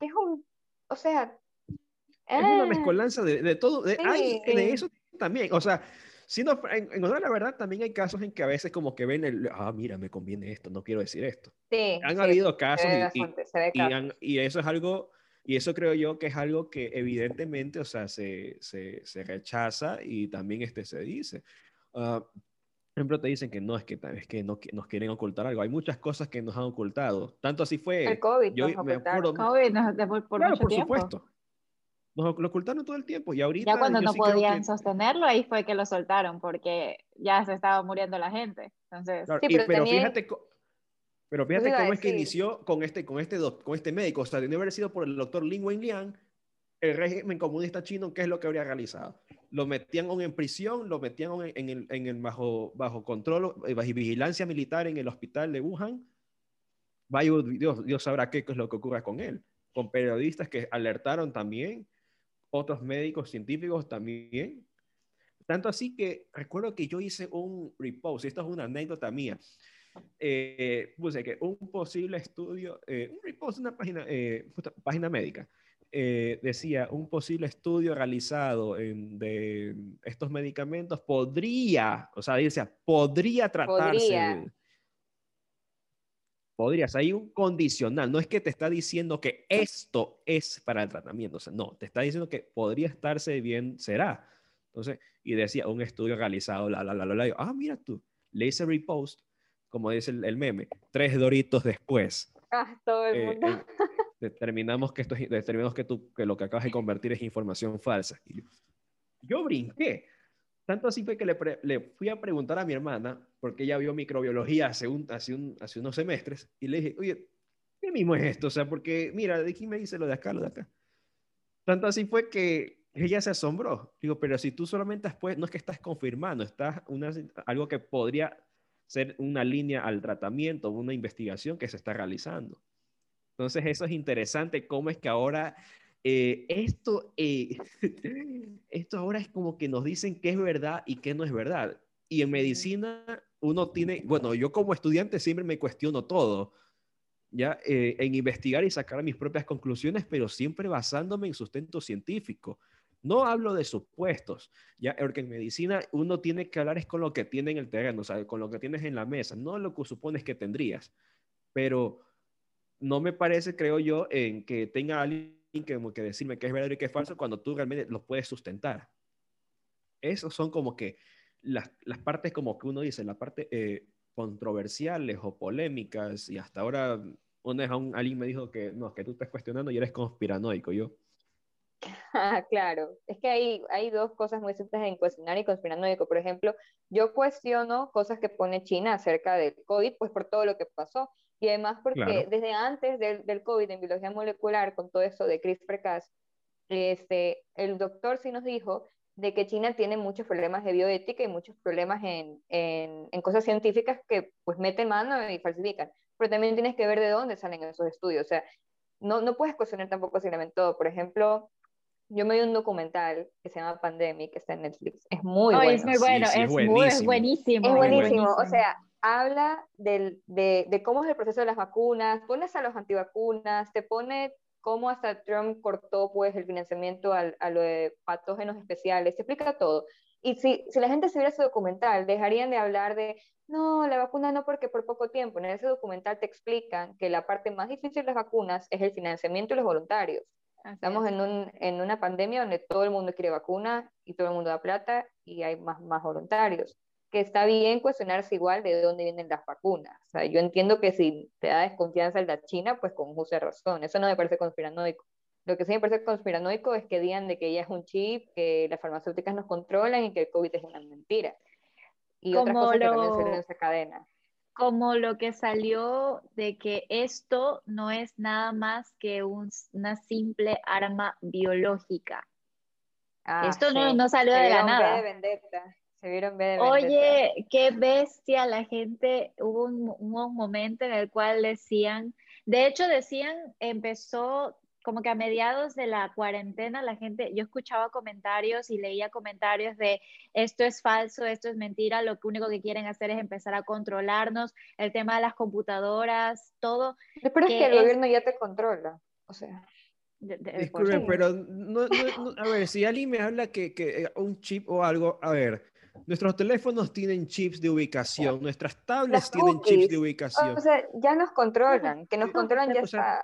Es un, o sea, es una ah. mezcolanza de, de todo, de, de eso también, o sea, siendo, en, en la verdad, también hay casos en que a veces como que ven el, ah, mira, me conviene esto, no quiero decir esto. Sí, han habido casos y, y, y, eso es algo, y eso creo yo que es algo que evidentemente, o sea, se, se, se rechaza y también este se dice. Uh, por ejemplo, te dicen que no, es que, es que no, nos quieren ocultar algo. Hay muchas cosas que nos han ocultado. Tanto así fue. El COVID. Yo me acuerdo. COVID por, por claro, por supuesto nos lo ocultaron todo el tiempo y ahorita... Ya cuando no podían sostenerlo, ahí fue que lo soltaron porque ya se estaba muriendo la gente. Entonces, pero, fíjate, pero fíjate cómo es que inició con este, con, este, con este médico. O sea, de haber sido por el doctor Lin Wenliang, el régimen comunista chino, ¿qué es lo que habría realizado? Lo metían en prisión, lo metían en, el, en el bajo, bajo control, eh, bajo vigilancia militar en el hospital de Wuhan. Vaya, Dios, Dios sabrá qué es lo que ocurre con él. Con periodistas que alertaron también otros médicos científicos también. Tanto así que recuerdo que yo hice un repost, y esto es una anécdota mía. Eh, puse que un posible estudio, eh, un repost, una página, eh, página médica, eh, decía un posible estudio realizado en, de estos medicamentos podría, o sea, dice, podría tratarse. Podría. Podrías, hay un condicional, no es que te está diciendo que esto es para el tratamiento, o sea, no, te está diciendo que podría estarse bien, será. Entonces, y decía un estudio realizado, la, la, la, la, la, ah, mira tú, le hice repost, como dice el, meme, tres doritos después. Ah, todo el eh, mundo. Eh, determinamos que, esto, determinamos que, tú, que lo que acabas de convertir es información falsa. yo, brinqué. Tanto así fue que le, le, fui a preguntar a mi hermana, porque ella vio microbiología hace, un, hace, un, hace unos semestres, y le dije, oye, ¿qué mismo es esto? O sea, porque mira, de aquí me dice lo de acá, lo de acá. Tanto así fue que ella se asombró. Digo, pero si tú solamente después, no es que estás confirmando, estás una, algo que podría ser una línea al tratamiento, una investigación que se está realizando. Entonces, eso es interesante, cómo es que ahora eh, esto, eh, esto ahora es como que nos dicen qué es verdad y qué no es verdad. Y en medicina uno tiene, bueno, yo como estudiante siempre me cuestiono todo, ya eh, en investigar y sacar mis propias conclusiones, pero siempre basándome en sustento científico. No hablo de supuestos, ya porque en medicina uno tiene que hablar es con lo que tiene en el terreno, o sea, con lo que tienes en la mesa, no lo que supones que tendrías. Pero no me parece, creo yo, en que tenga alguien que, que decirme que es verdadero y que es falso cuando tú realmente lo puedes sustentar. Esos son como que las, partes como que uno dice, la parte eh, controversiales o polémicas y hasta ahora una vez un, alguien me dijo que no, que tú estás cuestionando y eres conspiranoico. Yo, claro, es que hay, hay dos cosas muy simples en cuestionar y conspiranoico. Por ejemplo, yo cuestiono cosas que pone China acerca del COVID, pues por todo lo que pasó. Y además porque desde antes del, del, COVID en biología molecular, con todo eso de CRISPR-Cas, este, el doctor sí nos dijo de que China tiene muchos problemas de bioética y muchos problemas en, en, en, cosas científicas que pues meten mano y falsifican. Pero también tienes que ver de dónde salen esos estudios. O sea, no, no puedes cuestionar tampoco simplemente todo. Por ejemplo, yo me vi un documental que se llama Pandemic, que está en Netflix. Es muy bueno. Es muy bueno, es, buenísimo. Es buenísimo. O sea, habla del, de, de, cómo es el proceso de las vacunas, pones a los antivacunas, te pone cómo hasta Trump cortó pues el financiamiento al, a lo de patógenos especiales, te explica todo. Y si, si la gente se viera ese documental, dejarían de hablar de, no, la vacuna no porque por poco tiempo. En ese documental te explican que la parte más difícil de las vacunas es el financiamiento de los voluntarios. Estamos en, un, en, una pandemia donde todo el mundo quiere vacuna y todo el mundo da plata y hay más, más voluntarios que está bien cuestionarse igual de dónde vienen las vacunas. O sea, yo entiendo que si te da desconfianza el de China, pues con justa razón. Eso no me parece conspiranoico. Lo que sí me parece conspiranoico es que digan de que ella es un chip, que las farmacéuticas nos controlan y que el COVID es una mentira. Y otras cosas que también salen en esa cadena. Como lo que salió de que esto no es nada más que un, una simple arma biológica. Ah, esto no, no, salió de la nada. De Oye, qué bestia la gente. Hubo un, un, momento en el cual decían, de hecho decían, empezó como que a mediados de la cuarentena la gente, yo escuchaba comentarios y leía comentarios de esto es falso, esto es mentira, lo único que quieren hacer es empezar a controlarnos, el tema de las computadoras, todo. Pero es que el gobierno ya te controla, o sea. Disculpe, pero no, no, a ver, si alguien me habla que, que eh, un chip o algo, a ver, Nuestros teléfonos tienen chips de ubicación, nuestras tablets tienen chips de ubicación. O sea, ya nos controlan, que nos controlan ya está.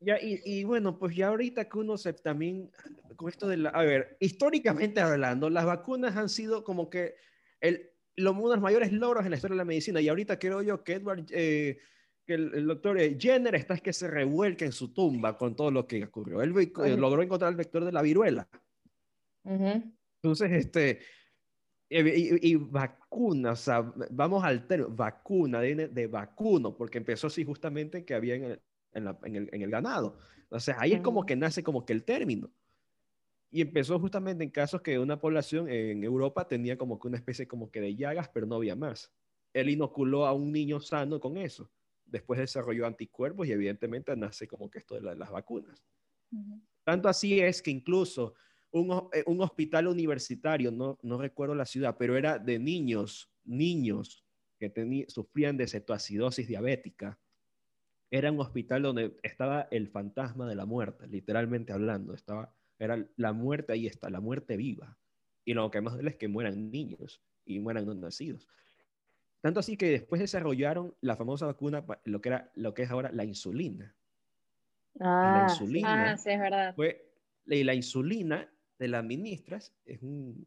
Ya, y, y, bueno, pues ya ahorita que uno se también, con esto de la, a ver, históricamente hablando, las vacunas han sido como que el, los, uno de los mayores logros en la historia de la medicina, y ahorita creo yo que Edward, eh, que el, doctor Jenner está es que se revuelca en su tumba con todo lo que ocurrió. Él logró encontrar el vector de la viruela. Entonces, este, y, vacuna, o sea, vamos al término, vacuna, de, de, vacuno, porque empezó así justamente que había en el, en, la, en, el, en el, ganado. Entonces ahí es como que nace como que el término. Y empezó justamente en casos que una población en Europa tenía como que una especie como que de llagas, pero no había más. Él inoculó a un niño sano con eso. Después desarrolló anticuerpos y evidentemente nace como que esto de las vacunas. Tanto así es que incluso un, eh, un hospital universitario, no, no recuerdo la ciudad, pero era de niños, niños que sufrían de cetoacidosis diabética. Era un hospital donde estaba el fantasma de la muerte, literalmente hablando. Estaba, era la muerte ahí está, la muerte viva. Y lo que más duele es que mueran niños y mueran no nacidos. Tanto así que después desarrollaron la famosa vacuna, lo que, era, lo que es ahora la insulina. Ah, la insulina ah, sí, es verdad. Fue, y la insulina te la administras, es un,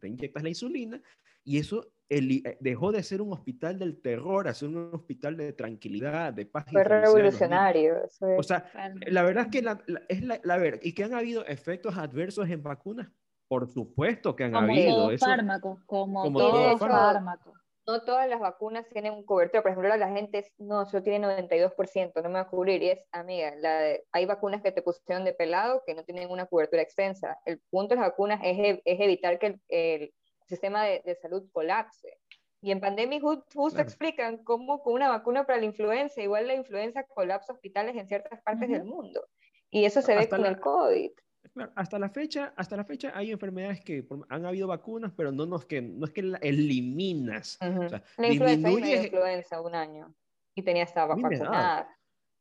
te inyectas la insulina y eso eh, dejó de ser un hospital del terror a ser un hospital de tranquilidad, de paz. Fue revolucionario. O sea, la verdad es que la, es la, verdad, y que han habido efectos adversos en vacunas, por supuesto que han habido. Todo fármaco, como, como todo, fármaco. No todas las vacunas tienen un cobertor. Por ejemplo, la gente es, no, yo tiene 92%, no me va a cubrir. Y es, amiga, la hay vacunas que te pusieron de pelado que no tienen una cobertura extensa. El punto de las vacunas es, es evitar que el sistema de, salud colapse. Y en pandemia justo explican cómo con una vacuna para la influenza, igual la influenza colapsa hospitales en ciertas partes del mundo. Y eso se ve con el COVID. Hasta la fecha, hasta la fecha hay enfermedades que han habido vacunas, pero no, no, que, no es que la eliminas. la influenza, influenza un año y tenía esta vacunada.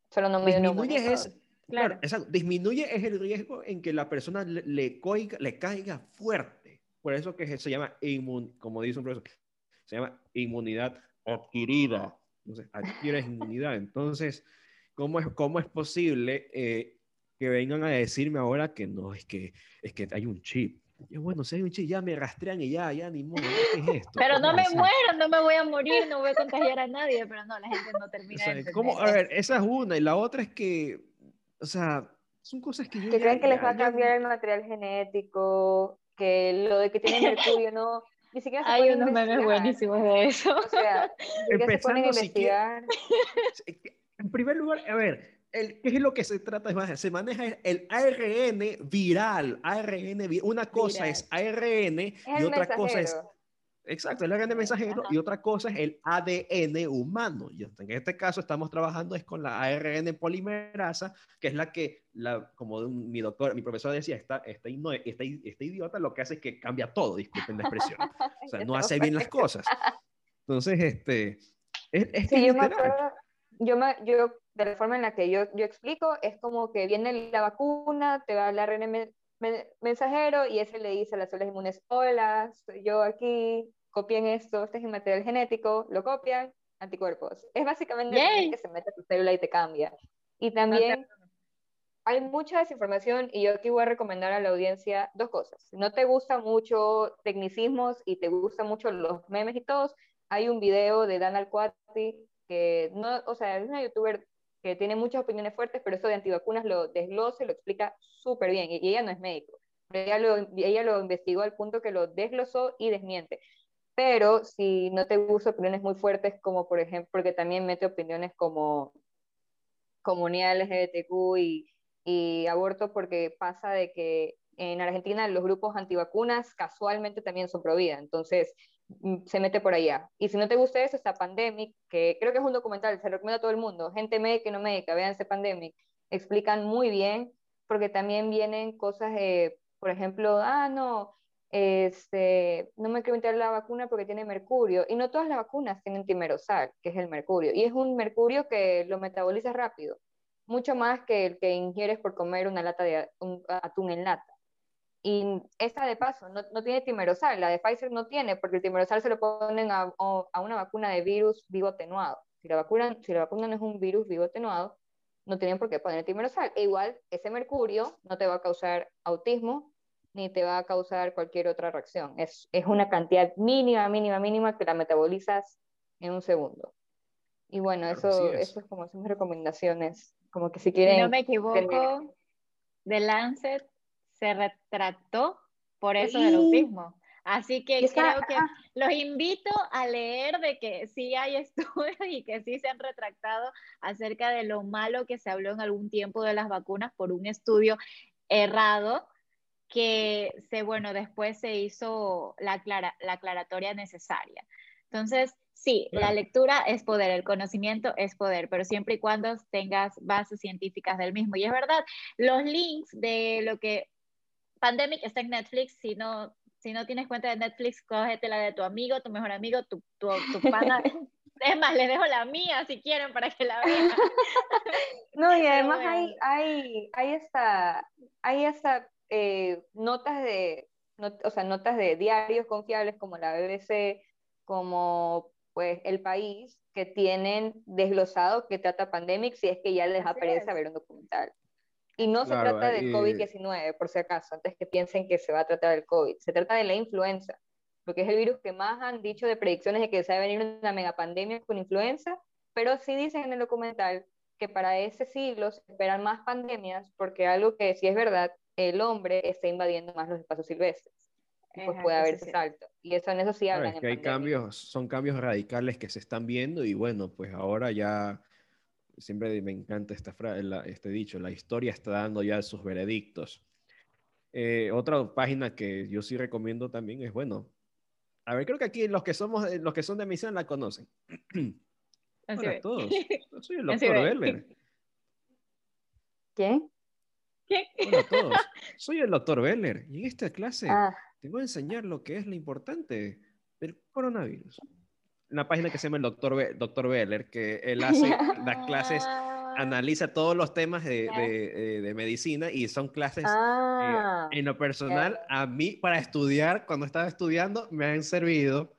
Solo no me disminuye es, claro, disminuye es el riesgo en que la persona le, le, le caiga fuerte por eso que se llama, inmun, como dice un profesor, se llama inmunidad adquirida. Entonces, adquieres inmunidad. Entonces, ¿cómo es, cómo es posible eh, que vengan a decirme ahora que no, es que, es que hay un chip? Yo, bueno, si hay un chip, ya me rastrean y ya, ya ni modo, ¿qué es esto? Pero no me muero, no me voy a morir, no voy a contagiar a nadie, pero no, la gente no termina de ¿cómo? A ver, esa es una, y la otra es que, o sea, son cosas que yo... Que creen que les va a cambiar el material genético, que lo de que tiene mercurio no, ni siquiera se Hay unos memes buenísimos de eso. O sea, se ponen a investigar. en primer lugar, a ver, el, ¿qué es lo que se trata? Se maneja el ARN viral, ARN, una cosa es ARN y otra cosa es Exacto, el ARN mensajero y otra cosa es el ADN humano. Y en este caso estamos trabajando es con la ARN polimerasa, que es la que, la, como mi doctor, mi profesor decía, esta, esta, esta, esta idiota lo que hace es que cambia todo, disculpen la expresión. O sea, no hace bien las cosas. Entonces, este, es, es sí, yo, me acuerdo, yo, me, yo, de la forma en la que yo, yo explico, es como que viene la vacuna, te va el ARN mensajero y ese le dice a las células inmunes, hola, soy yo aquí, copien esto, este es el material genético, lo copian, anticuerpos. Es básicamente que se mete a tu célula y te cambia. Y también hay mucha desinformación y yo aquí voy a recomendar a la audiencia dos cosas. Si no te gusta mucho tecnicismos y te gustan mucho los memes y todos, hay un video de Dan Alcuati que no, o sea, es una youtuber que tiene muchas opiniones fuertes, pero eso de antivacunas lo desglosa y lo explica súper bien. Y ella no es médico. Ella lo, ella lo investigó al punto que lo desglosó y desmiente pero si no te gusta opiniones muy fuertes, como por ejemplo, porque también mete opiniones como comunidad LGBTQ y, y aborto, porque pasa de que en Argentina los grupos antivacunas casualmente también son pro vida, entonces se mete por allá. Y si no te gusta eso, está Pandemic, que creo que es un documental, se recomienda a todo el mundo, gente médica y no médica, véanse Pandemic, explican muy bien, porque también vienen cosas, de, por ejemplo, ah, no, este, no me quiero meter la vacuna porque tiene mercurio. Y no todas las vacunas tienen timerosal, que es el mercurio. Y es un mercurio que lo metaboliza rápido, mucho más que el que ingieres por comer una lata de atún en lata. Y esta de paso no, no, tiene timerosal, la de Pfizer no tiene, porque el timerosal se lo ponen a, a, una vacuna de virus vivo atenuado. Si la, vacuna, si la vacuna no es un virus vivo atenuado, no tienen por qué poner timerosal. E igual, ese mercurio no te va a causar autismo, ni te va a causar cualquier otra reacción. Es, es una cantidad mínima, mínima, mínima que la metabolizas en un segundo. Y bueno, eso, es. eso es como son mis recomendaciones. Como que si quieren. Si no me equivoco, The Lancet se retractó por eso del autismo. Así que creo que los invito a leer de que sí hay estudios y que sí se han retractado acerca de lo malo que se habló en algún tiempo de las vacunas por un estudio errado que se, bueno, después se hizo la, la aclaratoria necesaria. Entonces, sí, la lectura es poder, el conocimiento es poder, pero siempre y cuando tengas bases científicas del mismo. Y es verdad, los links de lo que Pandemic está en Netflix, si no, si no tienes cuenta de Netflix, cógete la de tu amigo, tu mejor amigo, tu, tu, tu pana. es más, les dejo la mía si quieren para que la vean. no, y además hay, hay, hay esta, hay esta eh, notas de, o sea, notas de diarios confiables como la BBC, como pues El País, que tienen desglosado que trata Pandemic si es que ya les aparece a ver un documental. Y no se trata del COVID-19, por si acaso, antes que piensen que se va a tratar del COVID. Se trata de la influenza, porque es el virus que más han dicho de predicciones de que se va a venir una megapandemia con influenza, pero sí dicen en el documental que para ese siglo se esperan más pandemias, porque algo que sí es verdad, el hombre está invadiendo más los espacios silvestres. pues puede haber ese salto. Y eso en eso sí hablan. que hay cambios, son cambios radicales que se están viendo y bueno, pues ahora ya siempre me encanta esta frase, este dicho, la historia está dando ya sus veredictos. Eh, otra página que yo sí recomiendo también es, bueno, a ver, creo que aquí los que somos, los que son de misión la conocen. Hola a todos, yo soy el doctor Belver. ¿Qué? ¿Qué? Hola a todos, soy el doctor Beller y en esta clase ah. te voy a enseñar lo que es lo importante del coronavirus una página que se llama el Doctor, Be Doctor Beller, que él hace las clases, ah. analiza todos los temas de, de, de, medicina y son clases, eh, ah. en lo personal, a mí para estudiar, cuando estaba estudiando, me han servido.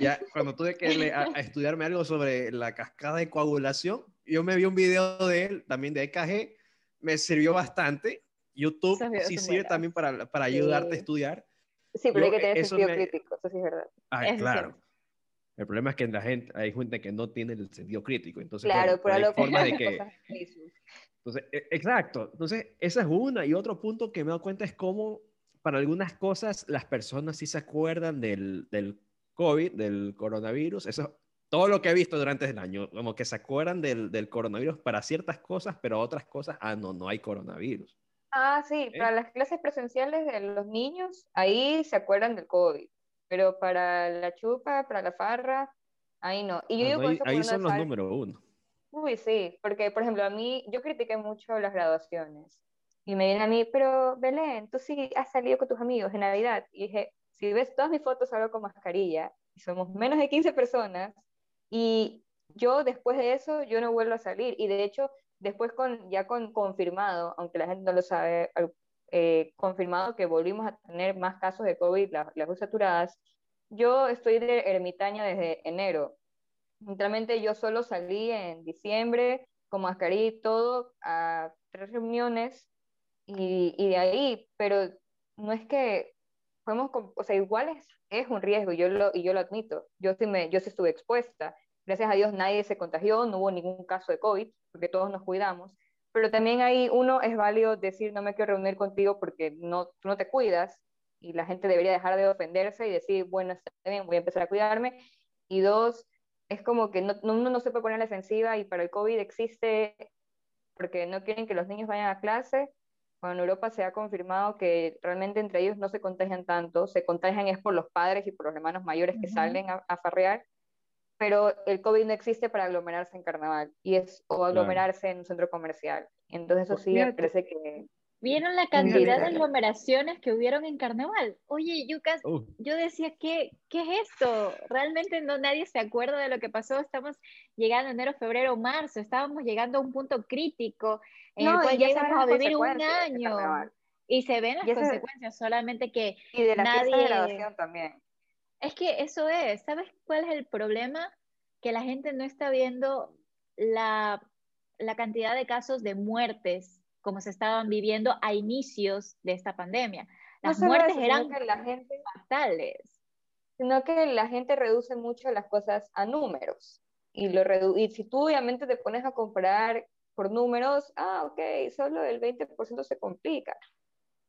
Ya cuando tuve que a, estudiarme algo sobre la cascada de coagulación, yo me vi un video de él, también de EKG, me sirvió bastante. YouTube sí sirve también para, para ayudarte a estudiar. Sí, pero hay que tener sentido crítico, eso sí es verdad. Ah, claro. El problema es que la gente, hay gente que no tiene el sentido crítico. Entonces, claro, pero hay forma de que... Entonces, e, exacto. Entonces, esa es una. Y otro punto que me he dado cuenta es cómo para algunas cosas las personas sí se acuerdan del, del COVID, del coronavirus. Eso, todo lo que he visto durante el año, como que se acuerdan del, del coronavirus para ciertas cosas, pero otras cosas, ah, no, no hay coronavirus. Ah, sí, ¿Eh? para las clases presenciales de los niños, ahí se acuerdan del COVID pero para la chupa, para la farra, ahí no. Y yo digo ahí, son los números uno. Uy, sí, porque por ejemplo a mí, yo critiqué mucho las graduaciones y me vienen a mí, pero Belén, tú sí has salido con tus amigos en Navidad. Y dije, si ves todas mis fotos salgo con mascarilla y somos menos de 15 personas y yo después de eso yo no vuelvo a salir y de hecho después con ya con confirmado, aunque la gente no lo sabe, eh, confirmado que volvimos a tener más casos de COVID, las, las saturadas. Yo estoy de ermitaña desde enero. Literalmente yo solo salí en diciembre con mascarilla y todo a tres reuniones y, y de ahí, pero no es que fuimos, o sea, igual es, es un riesgo yo lo, y yo lo admito. Yo sí, me, yo sí estuve expuesta. Gracias a Dios nadie se contagió, no hubo ningún caso de COVID, porque todos nos cuidamos pero también ahí uno es válido decir no me quiero reunir contigo porque no, tú no te cuidas y la gente debería dejar de ofenderse y decir, bueno, está bien, voy a empezar a cuidarme. Y dos, es como que no, uno no se puede poner la defensiva y para el COVID existe porque no quieren que los niños vayan a clase. Bueno, en Europa se ha confirmado que realmente entre ellos no se contagian tanto, se contagian es por los padres y por los hermanos mayores que salen a, a farrear pero el COVID no existe para aglomerarse en carnaval y es o aglomerarse en un centro comercial. Entonces eso sí me parece que... ¿Vieron la cantidad de aglomeraciones que hubieron en carnaval? Oye, Yucas, yo decía, ¿qué, ¿qué es esto? Realmente no nadie se acuerda de lo que pasó. Estamos llegando enero, febrero, marzo, estábamos llegando a un punto crítico en el cual ya íbamos a vivir un año. Y se ven las consecuencias, solamente que y de la nadie... de graduación también. Es que eso es, ¿sabes cuál es el problema? Que la gente no está viendo la, cantidad de casos de muertes como se estaban viviendo a inicios de esta pandemia. Las muertes eran la gente, fatales. Sino que la gente reduce mucho las cosas a números. Y, lo y si tú obviamente te pones a comparar por números, ah, ok, solo el 20% se complica.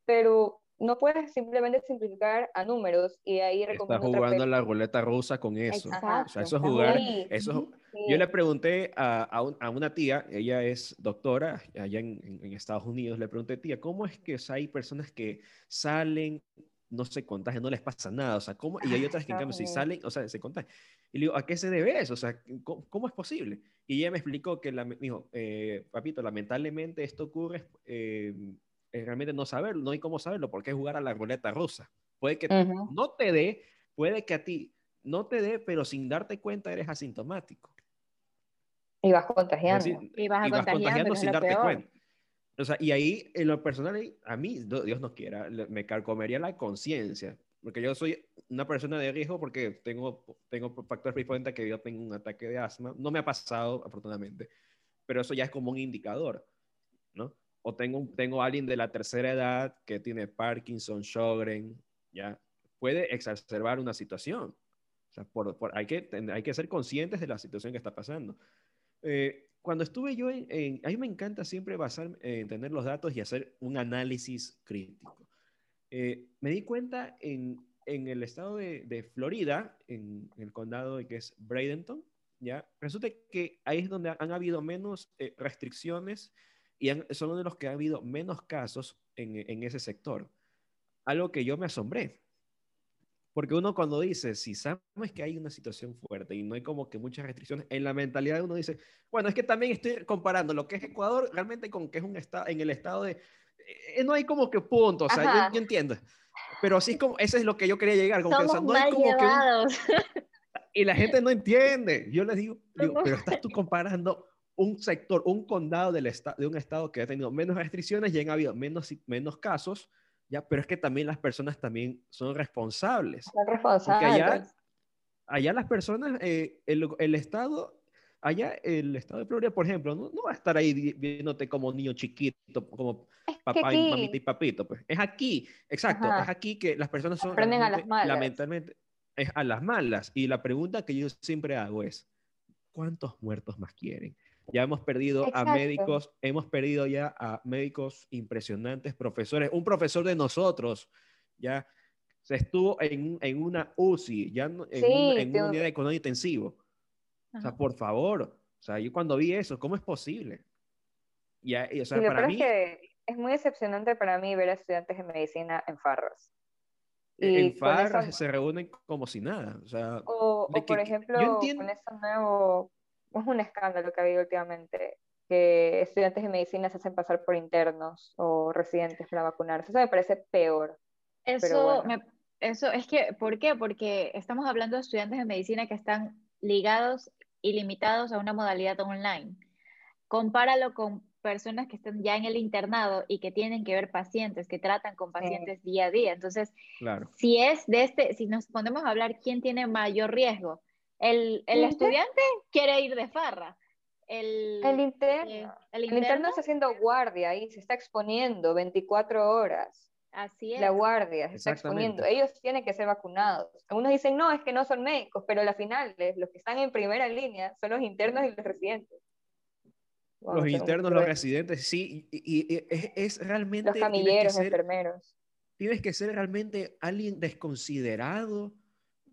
Pero no puedes simplemente simplificar a números y ahí Estás jugando la ruleta rusa con eso. O sea, eso es jugar. Eso, Yo le pregunté a, a, una tía, ella es doctora allá en, en, Estados Unidos, le pregunté, tía, ¿cómo es que hay personas que salen, no se contagian, no les pasa nada? O sea, ¿cómo? Y hay otras que en cambio si salen, o sea, se contagian. Y le digo, ¿a qué se debe eso? O sea, ¿cómo, es posible? Y ella me explicó que, la, me dijo, eh, papito, lamentablemente esto ocurre. Eh, realmente no saberlo, no hay cómo saberlo, porque es jugar a la ruleta rusa. Puede que no te dé, puede que a ti no te dé, pero sin darte cuenta eres asintomático. Y vas contagiando. y vas, contagiando, sin darte cuenta. O sea, y ahí, en lo personal, a mí, Dios no quiera, me carcomería la conciencia. Porque yo soy una persona de riesgo porque tengo, tengo factores predisponentes que yo tengo un ataque de asma. No me ha pasado, afortunadamente, pero eso ya es como un indicador, ¿no? O tengo, tengo alguien de la tercera edad que tiene Parkinson, Sjogren, ¿ya? Puede exacerbar una situación. O sea, por, por, hay, que, hay que ser conscientes de la situación que está pasando. Eh, cuando estuve yo en, A mí me encanta siempre basar en tener los datos y hacer un análisis crítico. Eh, me di cuenta en, en el estado de, de Florida, en, el condado que es Bradenton, ¿ya? Resulta que ahí es donde han habido menos eh, restricciones y son uno de los que ha habido menos casos en, en ese sector. Algo que yo me asombré. Porque uno cuando dice, si sabemos que hay una situación fuerte y no hay como que muchas restricciones, en la mentalidad uno dice, bueno, es que también estoy comparando lo que es Ecuador realmente con que es un estado, en el estado de, eh, no hay como que puntos, o sea, yo, entiendo. Pero así es como, eso es lo que yo quería llegar, como que, o sea, no hay como que y la gente no entiende. Yo les digo, digo pero estás tú comparando un sector, un condado del de un estado que ha tenido menos restricciones y han habido menos, menos casos, ya, pero es que también las personas también son responsables. Son responsables. Allá, allá, las personas, eh, el, el, Estado, allá el Estado de Florida, por ejemplo, no, no, va a estar ahí viéndote como niño chiquito, como papá y mamita y papito. Pues. Es aquí, exacto, es aquí que las personas son... Aprenden a las malas. Lamentablemente, es a las malas. Y la pregunta que yo siempre hago es, ¿cuántos muertos más quieren? Ya hemos perdido a médicos, hemos perdido ya a médicos impresionantes, profesores. Un profesor de nosotros ya se estuvo en, en una UCI, ya en, en una unidad de economía intensivo. O sea, por favor. O sea, yo cuando vi eso, ¿cómo es posible? Ya, o sea, para mí... Es, que es muy decepcionante para mí ver a estudiantes de medicina en farras. E, en farras se reúnen como si nada. O, sea, o, por ejemplo, con eso nuevo es un escándalo que ha habido últimamente, que estudiantes de medicina se hacen pasar por internos o residentes para vacunarse. Eso me parece peor. Eso, eso es que, ¿por qué? Porque estamos hablando de estudiantes de medicina que están ligados y limitados a una modalidad online. Compáralo con personas que están ya en el internado y que tienen que ver pacientes, que tratan con pacientes día a día. Entonces, claro. si es de este, si nos ponemos a hablar quién tiene mayor riesgo, el, el estudiante quiere ir de farra. El, el, interno. Eh, el, interno. está haciendo guardia y se está exponiendo 24 horas. Así es. La guardia se está exponiendo. Ellos tienen que ser vacunados. Algunos dicen, no, es que no son médicos, pero al final los que están en primera línea son los internos y los residentes. los internos, los residentes, sí, y, es, es, realmente... Los camilleros, enfermeros. Tienes que ser realmente alguien desconsiderado,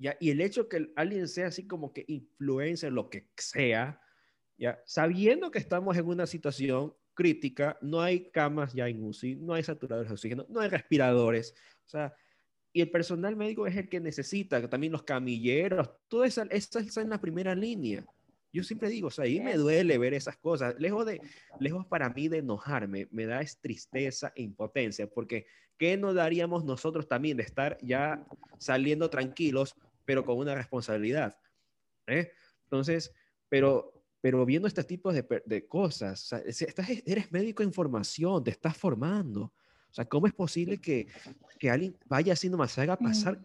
¿ya? Y el hecho que alguien sea así como que influencer, lo que sea, ¿ya? Sabiendo que estamos en una situación crítica, no hay camas ya en UCI, no hay saturadores de oxígeno, no hay respiradores, o sea, y el personal médico es el que necesita, también los camilleros, todo eso, eso está en la primera línea. Yo siempre digo, o sea, ahí me duele ver esas cosas. Lejos, de, lejos para mí de enojarme, me da es tristeza e impotencia, porque ¿qué nos daríamos nosotros también de estar ya saliendo tranquilos pero con una responsabilidad. ¿eh? Entonces, pero, pero viendo este tipo de, de cosas, estás, eres médico en formación, te estás formando. O sea, ¿cómo es posible que, que alguien vaya haciendo más, haga pasar mm.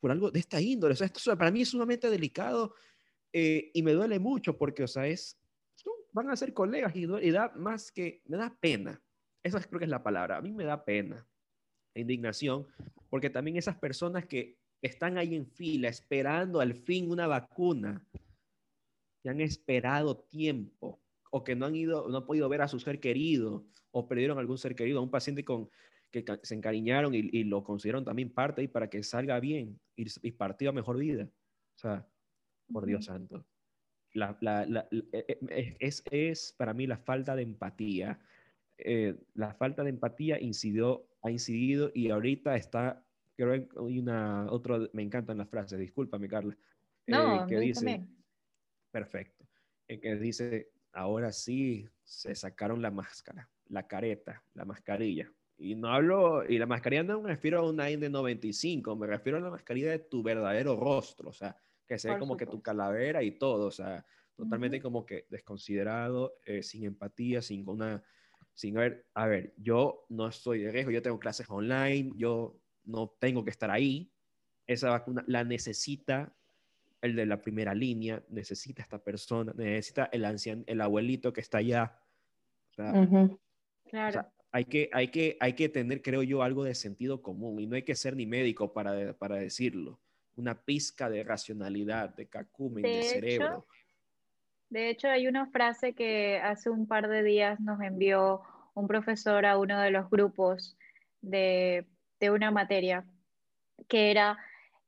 por algo de esta índole? O sea, esto para mí es sumamente delicado eh, y me duele mucho porque, o sea, es, van a ser colegas y, y, da más que, me da pena. Esa creo que es la palabra. A mí me da pena, indignación, porque también esas personas que están ahí en fila esperando al fin una vacuna, que han esperado tiempo o que no han ido, no han podido ver a su ser querido o perdieron algún ser querido, a un paciente con que se encariñaron y, lo consideraron también parte ahí para que salga bien y, y partido a mejor vida. O sea, por Dios santo. La, la, la, e, e, es, es, para mí la falta de empatía. Eh, la falta de empatía incidió, ha incidido y ahorita está creo que hay una, otro, me encantan las frases, discúlpame Carla, eh, no, que dice, perfecto, eh, que dice, ahora sí se sacaron la máscara, la careta, la mascarilla, Y no hablo, y la mascarilla no me refiero a una N95, me refiero a la mascarilla de tu verdadero rostro, o sea, que sea como que tu calavera y todo, o sea, totalmente como que desconsiderado, eh, sin empatía, sin una, sin ver, a ver, yo no estoy de riesgo, yo tengo clases online, yo no tengo que estar ahí, esa vacuna la necesita el de la primera línea, necesita esta persona, necesita el anciano, el abuelito que está allá. claro. hay, que, hay, que, hay que tener, creo yo, algo de sentido común y no hay que ser ni médico para, para decirlo. Una pizca de racionalidad, de cacumen, de, cerebro. De hecho, hay una frase que hace un par de días nos envió un profesor a uno de los grupos de, de una materia, que era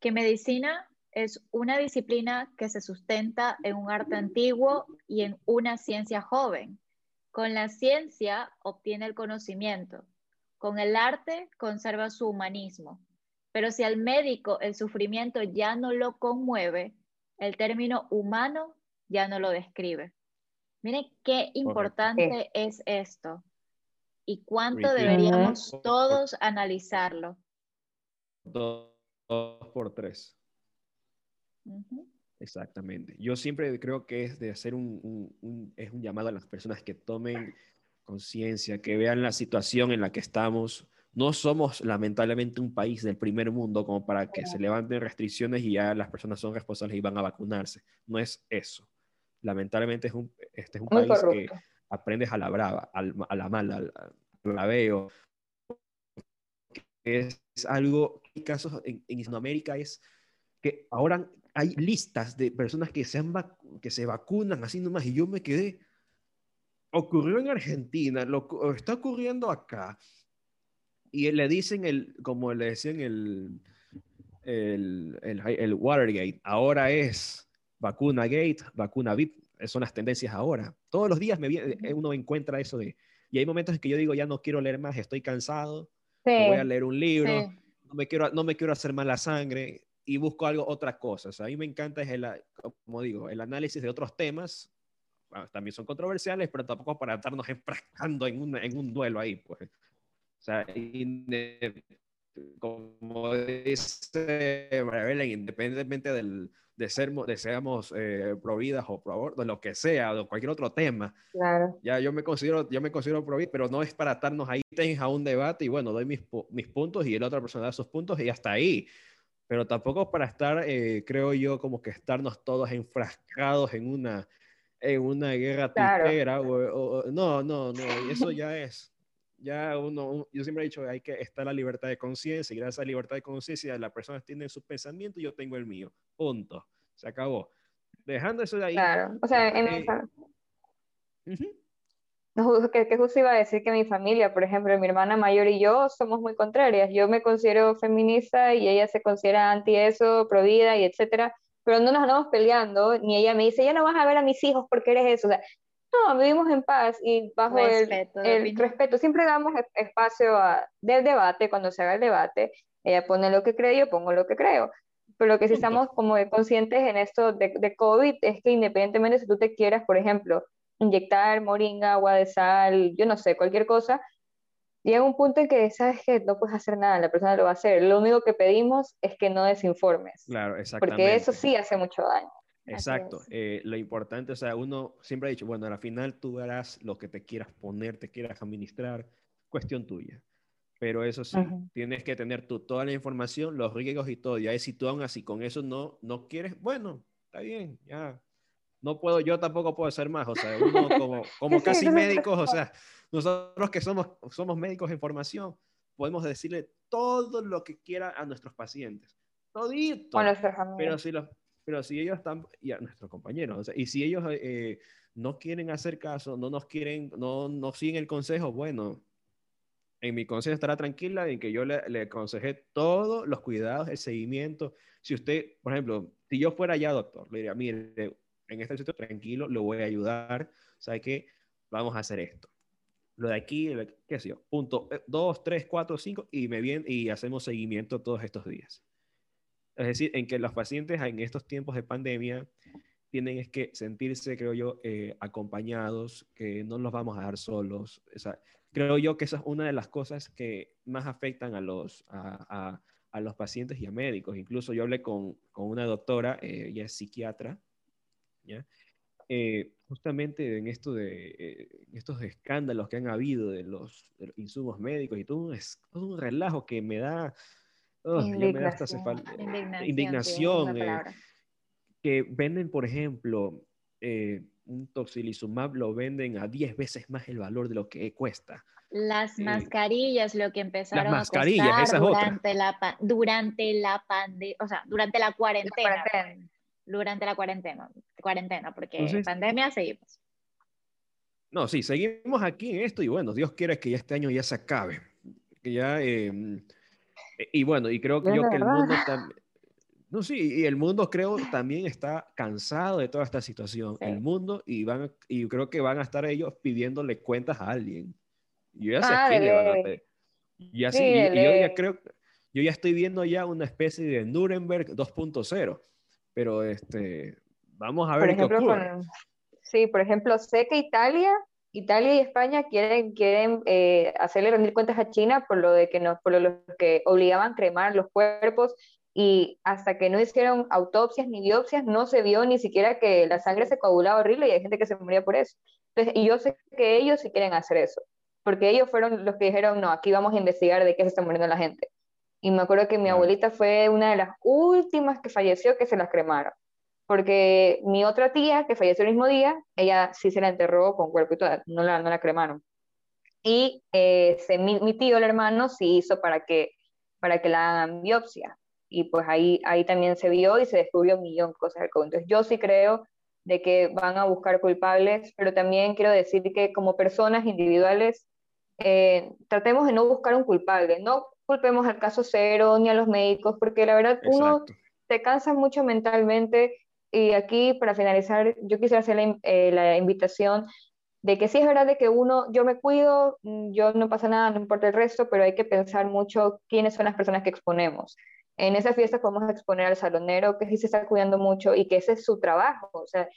que medicina es una disciplina que se sustenta en un arte antiguo y en una ciencia joven. Con la ciencia obtiene el conocimiento, con el arte conserva su humanismo. Pero si al médico el sufrimiento ya no lo conmueve, el término humano ya no lo describe. Miren qué importante es esto y cuánto deberíamos todos analizarlo. Dos, por tres. Exactamente. Yo siempre creo que es de hacer un, es un llamado a las personas que tomen conciencia, que vean la situación en la que estamos. No somos lamentablemente un país del primer mundo como para que se levanten restricciones y ya las personas son responsables y van a vacunarse. No es eso. Lamentablemente es un, este es un país que aprendes a la brava, a la mala, al, la veo. Es algo, casos en, en Hispanoamérica es que ahora hay listas de personas que se, han que se vacunan así nomás y yo me quedé, ocurrió en Argentina, lo, está ocurriendo acá. Y le dicen, el, como le decían el, el, el, Watergate, ahora es vacuna gate, vacuna VIP, son las tendencias ahora. Todos los días me viene, uno encuentra eso de, y hay momentos en que yo digo, ya no quiero leer más, estoy cansado, voy a leer un libro, no, me quiero, no me quiero hacer mala sangre, y busco algo, otra cosa. O sea, a mí me encanta, es el, como digo, el análisis de otros temas. también son controversiales, pero tampoco para estarnos enfrascando en un, en un duelo ahí, pues. O sea, como dice independientemente del, de, ser, de seamos eh, providas o pro de lo que sea, de cualquier otro tema. Claro. Ya yo me considero, yo me considero pro pero no es para estarnos ahí a un debate y bueno, doy mis, mis puntos y el otra persona da sus puntos y hasta ahí pero tampoco para estar, eh, creo yo, como que estarnos todos enfrascados en una, en una guerra claro. no, no, no, eso ya es, ya uno, yo siempre he dicho hay que estar la libertad de conciencia y gracias a la libertad de conciencia las personas tienen su pensamiento y yo tengo el mío, punto, se acabó. Dejando eso de ahí. Claro, o sea, en eh, que, que, justo iba a decir que mi familia, por ejemplo, mi hermana mayor y yo somos muy contrarias. Yo me considero feminista y ella se considera anti eso, pro vida y etcétera, pero no nos andamos peleando, ni ella me dice, ya no vas a ver a mis hijos porque eres eso. O sea, no, vivimos en paz y bajo respeto, el, respeto. Siempre damos espacio a, del debate, cuando se haga el debate, ella pone lo que cree, yo pongo lo que creo. Pero lo que sí estamos como conscientes en esto de, de COVID es que independientemente si tú te quieras, por ejemplo, inyectar moringa, agua de sal, yo no sé, cualquier cosa, llega un punto en que sabes que no puedes hacer nada, la persona lo va a hacer. Lo único que pedimos es que no desinformes. Claro, exactamente. Porque eso sí hace mucho daño. Exacto. Eh, lo importante, o sea, uno siempre ha dicho, bueno, al final tú harás lo que te quieras poner, te quieras administrar, cuestión tuya. Pero eso sí, tienes que tener tú toda la información, los riesgos y todo. Y ahí si tú aún así con eso no, no quieres, bueno, está bien, ya, no puedo, yo tampoco puedo ser más, o sea, uno como, como casi médicos, o sea, nosotros que somos, somos médicos en formación, podemos decirle todo lo que quiera a nuestros pacientes, todito. pero si los, pero si ellos están, y a nuestros compañeros, y si ellos eh, no quieren hacer caso, no nos quieren, no, no siguen el consejo, bueno, en mi consejo estará tranquila en que yo le, le aconsejé todos los cuidados, el seguimiento. Si usted, por ejemplo, si yo fuera ya doctor, le diría, mire, en este sitio tranquilo, lo voy a ayudar, ¿sabe qué? Vamos a hacer esto. Lo de aquí, qué sé yo, punto 2, 3, 4, 5 y me viene y hacemos seguimiento todos estos días. Es decir, en que los pacientes en estos tiempos de pandemia tienen es que sentirse, creo yo, eh, acompañados, que no los vamos a dar solos. Creo yo que esa es una de las cosas que más afectan a los, a, a, los pacientes y a médicos. Incluso yo hablé con, con una doctora, eh, ella es psiquiatra, ¿ya? Eh, justamente en esto de eh, estos escándalos que han habido de los, insumos médicos y todo un, todo un relajo que me da, indignación, indignación, que venden, por ejemplo, un toxilizumab lo venden a 10 veces más el valor de lo que cuesta. Las mascarillas, lo que empezaron a costar durante, la, durante la pandemia, o sea, durante la cuarentena durante la cuarentena, cuarentena porque pandemia seguimos. No, sí, seguimos aquí en esto y bueno, Dios quiere que ya este año ya se acabe. Que ya, em, e, y bueno, y creo que, yo que el mundo también... No, sí, y el mundo creo también está cansado de toda esta situación. El mundo, y, van, y creo que van a estar ellos pidiéndole cuentas a alguien. Yo ya sé quién le. Y así, yo, ya creo, yo ya estoy viendo ya una especie de Nuremberg 2.0 pero este, vamos a ver ejemplo, sí, por ejemplo, sé que Italia, Italia y España quieren, quieren eh, hacerle rendir cuentas a China por lo de que nos, por lo que obligaban a cremar los cuerpos y hasta que no hicieron autopsias ni biopsias no se vio ni siquiera que la sangre se coagulaba horrible y hay gente que se moría por eso. Entonces, y yo sé que ellos sí quieren hacer eso, porque ellos fueron los que dijeron, no, aquí vamos a investigar de qué se está muriendo la gente. Y me acuerdo que mi abuelita fue una de las últimas que falleció que se las cremaron. Porque mi otra tía, que falleció el mismo día, ella sí se la enterró con cuerpo y toda, no la, no la cremaron. Y eh, mi, tío, el hermano, sí hizo para que, para que la hagan biopsia. Y pues ahí, ahí también se vio y se descubrió un millón de cosas del. Entonces yo sí creo de que van a buscar culpables, pero también quiero decir que como personas individuales eh, tratemos de no buscar un culpable, no culpemos al caso cero ni a los médicos, porque la verdad uno se cansa mucho mentalmente y aquí para finalizar yo quisiera hacer la, eh, la, invitación de que sí es verdad que uno, yo me cuido, mm, yo no pasa nada, no importa el resto, pero hay que pensar mucho quiénes son las personas que exponemos. En esa fiesta podemos exponer al salonero que sí se está cuidando mucho y que ese es su trabajo. O sea,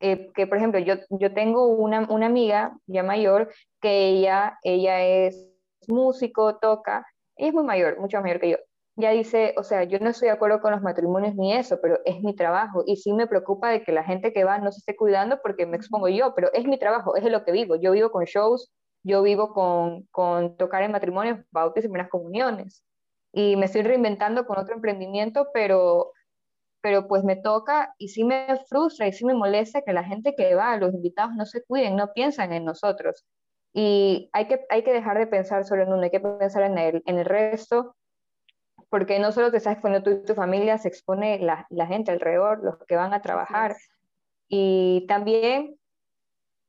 eh, que por ejemplo, yo, yo tengo una, una amiga ya mayor que ella, ella es músico, toca, es muy mayor, mucho mayor que yo, ya dice, o sea, yo no estoy de acuerdo con los matrimonios ni eso, pero es mi trabajo y sí me preocupa de que la gente que va no se esté cuidando porque me expongo yo, pero es mi trabajo, es de lo que vivo. Yo vivo con shows, yo vivo con, con tocar en matrimonios, bautizos y primeras comuniones y me estoy reinventando con otro emprendimiento, pero pero pues me toca y sí me frustra y sí me molesta que la gente que va, los invitados no se cuiden, no piensan en nosotros. Y hay que, hay que dejar de pensar solo en uno, hay que pensar en el, en el resto, porque no solo te estás exponiendo tú y tu familia, se expone la, la gente alrededor, los que van a trabajar. Y también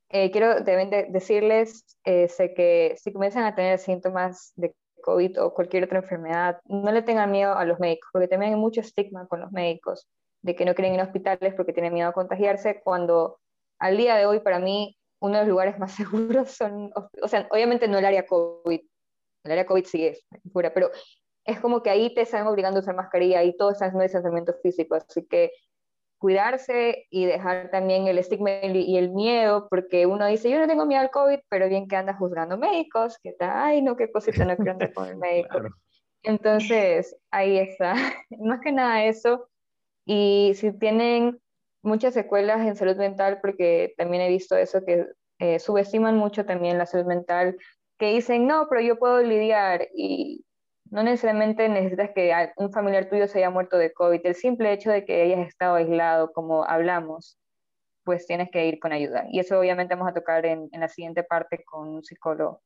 eh, quiero decirles eh, sé que si comienzan a tener síntomas de COVID o cualquier otra enfermedad, no le tengan miedo a los médicos, porque también hay mucho estigma con los médicos, de que no quieren ir a hospitales porque tienen miedo a contagiarse, cuando al día de hoy para mí uno de los lugares más seguros son, o sea, obviamente no el área COVID, el área COVID sí es pura, pero es como que ahí te están obligando a usar mascarilla y todo está en distanciamiento físico, así que cuidarse y dejar también el estigma y el miedo, porque uno dice, yo no tengo miedo al COVID, pero bien que anda juzgando médicos, que está, ay, no, qué cosita, no quiero andar con el médico. Entonces, ahí está. Más que nada eso. Y si tienen muchas secuelas en salud mental, porque también he visto eso, que eh, subestiman mucho también la salud mental, que dicen, no, pero yo puedo lidiar y no necesariamente necesitas que un familiar tuyo se haya muerto de COVID, el simple hecho de que hayas estado aislado, como hablamos, pues tienes que ir con ayuda. Y eso obviamente vamos a tocar en, en la siguiente parte con un psicólogo.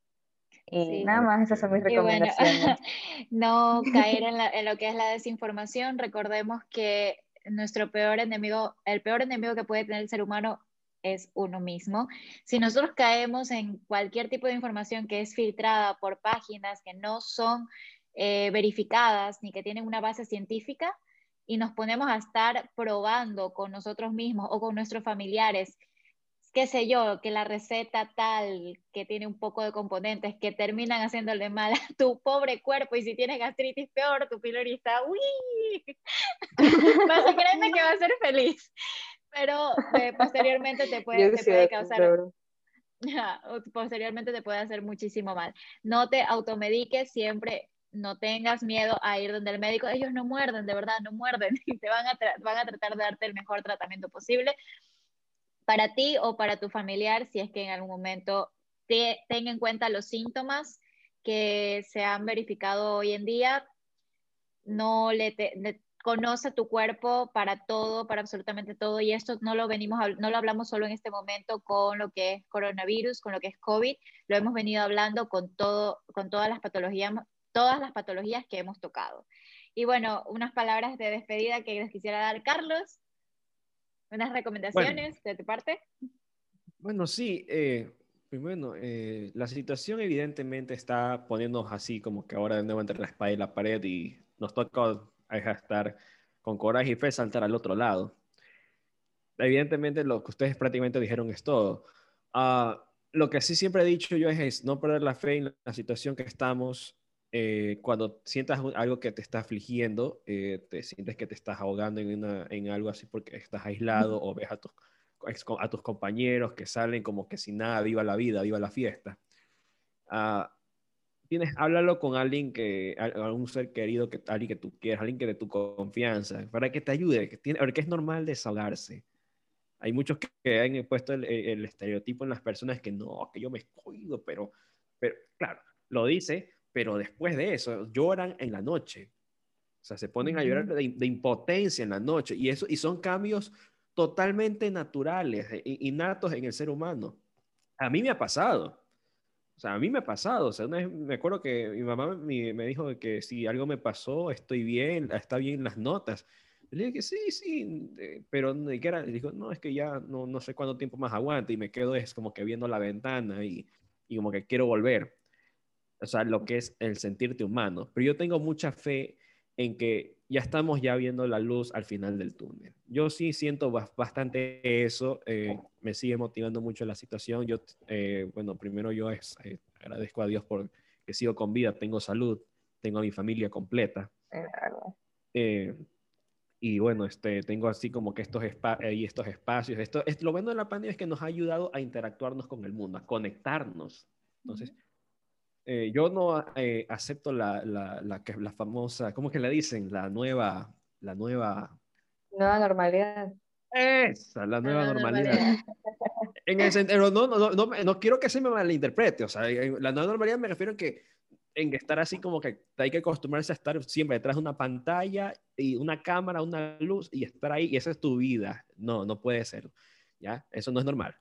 Y nada más, esas son mis recomendaciones. no caer en, en, lo que es la desinformación. Recordemos que nuestro peor enemigo, el peor enemigo que puede tener el ser humano es uno mismo. Si nosotros caemos en cualquier tipo de información que es filtrada por páginas que no son eh, verificadas ni que tienen una base científica y nos ponemos a estar probando con nosotros mismos o con nuestros familiares qué sé yo, que la receta tal, que tiene un poco de componentes que terminan haciéndole mal a tu pobre cuerpo y si tienes gastritis peor, tu pylori está, uy, vas a creerme que va a ser feliz, pero eh, posteriormente te puede, te puede causar posteriormente te puede hacer muchísimo mal. No te automediques siempre, no tengas miedo a ir donde el médico, ellos no muerden, de verdad, no muerden y te van a, van a tratar de darte el mejor tratamiento posible para ti o para tu familiar si es que en algún momento te, tenga en cuenta los síntomas que se han verificado hoy en día. No le, conoce tu cuerpo para todo, para absolutamente todo, y esto no lo venimos, no lo hablamos solo en este momento con lo que es coronavirus, con lo que es COVID, lo hemos venido hablando con todo, con todas las patologías, todas las patologías que hemos tocado. Y bueno, unas palabras de despedida que les quisiera dar, Carlos. ¿Unas recomendaciones de tu parte? Bueno, sí. Eh, bueno, eh, la situación evidentemente está poniéndonos así como que ahora de nuevo entre la espalda y la pared y nos toca estar con coraje y fe saltar al otro lado. Evidentemente lo que ustedes prácticamente dijeron es todo. Uh, lo que sí siempre he dicho yo es, no perder la fe en la situación que estamos. Eh, cuando sientas algo que te está afligiendo, eh, te sientes que te estás ahogando en, una, en algo así porque estás aislado o ves a tus, a tus compañeros que salen como que sin nada, viva la vida, viva la fiesta. Uh, tienes, háblalo con alguien que, algún ser querido, que, alguien que tú quieras, alguien que de tu confianza, para que te ayude, que tiene, porque es normal desahogarse. Hay muchos que, han puesto el, el, estereotipo en las personas que no, que yo me cuido, pero, pero claro, lo dice, pero después de eso lloran en la noche. O sea, se ponen a llorar de, de, impotencia en la noche. Y, eso, y son cambios totalmente naturales, innatos en el ser humano. A mí me ha pasado. O sea, a mí me ha pasado. O sea, una vez me acuerdo que mi mamá me, me dijo que si algo me pasó, estoy bien, está bien las notas. Le dije que sí, sí, pero ¿qué era? Dijo, no, es que ya no, no sé cuánto tiempo más aguante y me quedo es como que viendo la ventana y, y como que quiero volver. O sea, lo que es el sentirte humano. Pero yo tengo mucha fe en que ya estamos ya viendo la luz al final del túnel. Yo sí siento bastante eso, eh, me sigue motivando mucho la situación. Yo, eh, bueno, primero yo eh, agradezco a Dios por que sigo con vida, tengo salud, tengo a mi familia completa. y bueno, este, tengo así como que estos, y estos espacios. Esto, es, lo bueno de la pandemia es que nos ha ayudado a interactuarnos con el mundo, a conectarnos. Entonces, eh, yo no eh, acepto la, la, la, la, famosa, ¿cómo que le dicen? La nueva, la nueva... Nueva normalidad. Esa, la nueva normalidad. En el sentido, no, no, no, no, quiero que se me malinterprete, o sea, la nueva normalidad me refiero a que en estar así como que hay que acostumbrarse a estar siempre detrás de una pantalla y una cámara, una luz y estar ahí y esa es tu vida. No, no puede ser. ¿Ya? Eso no es normal.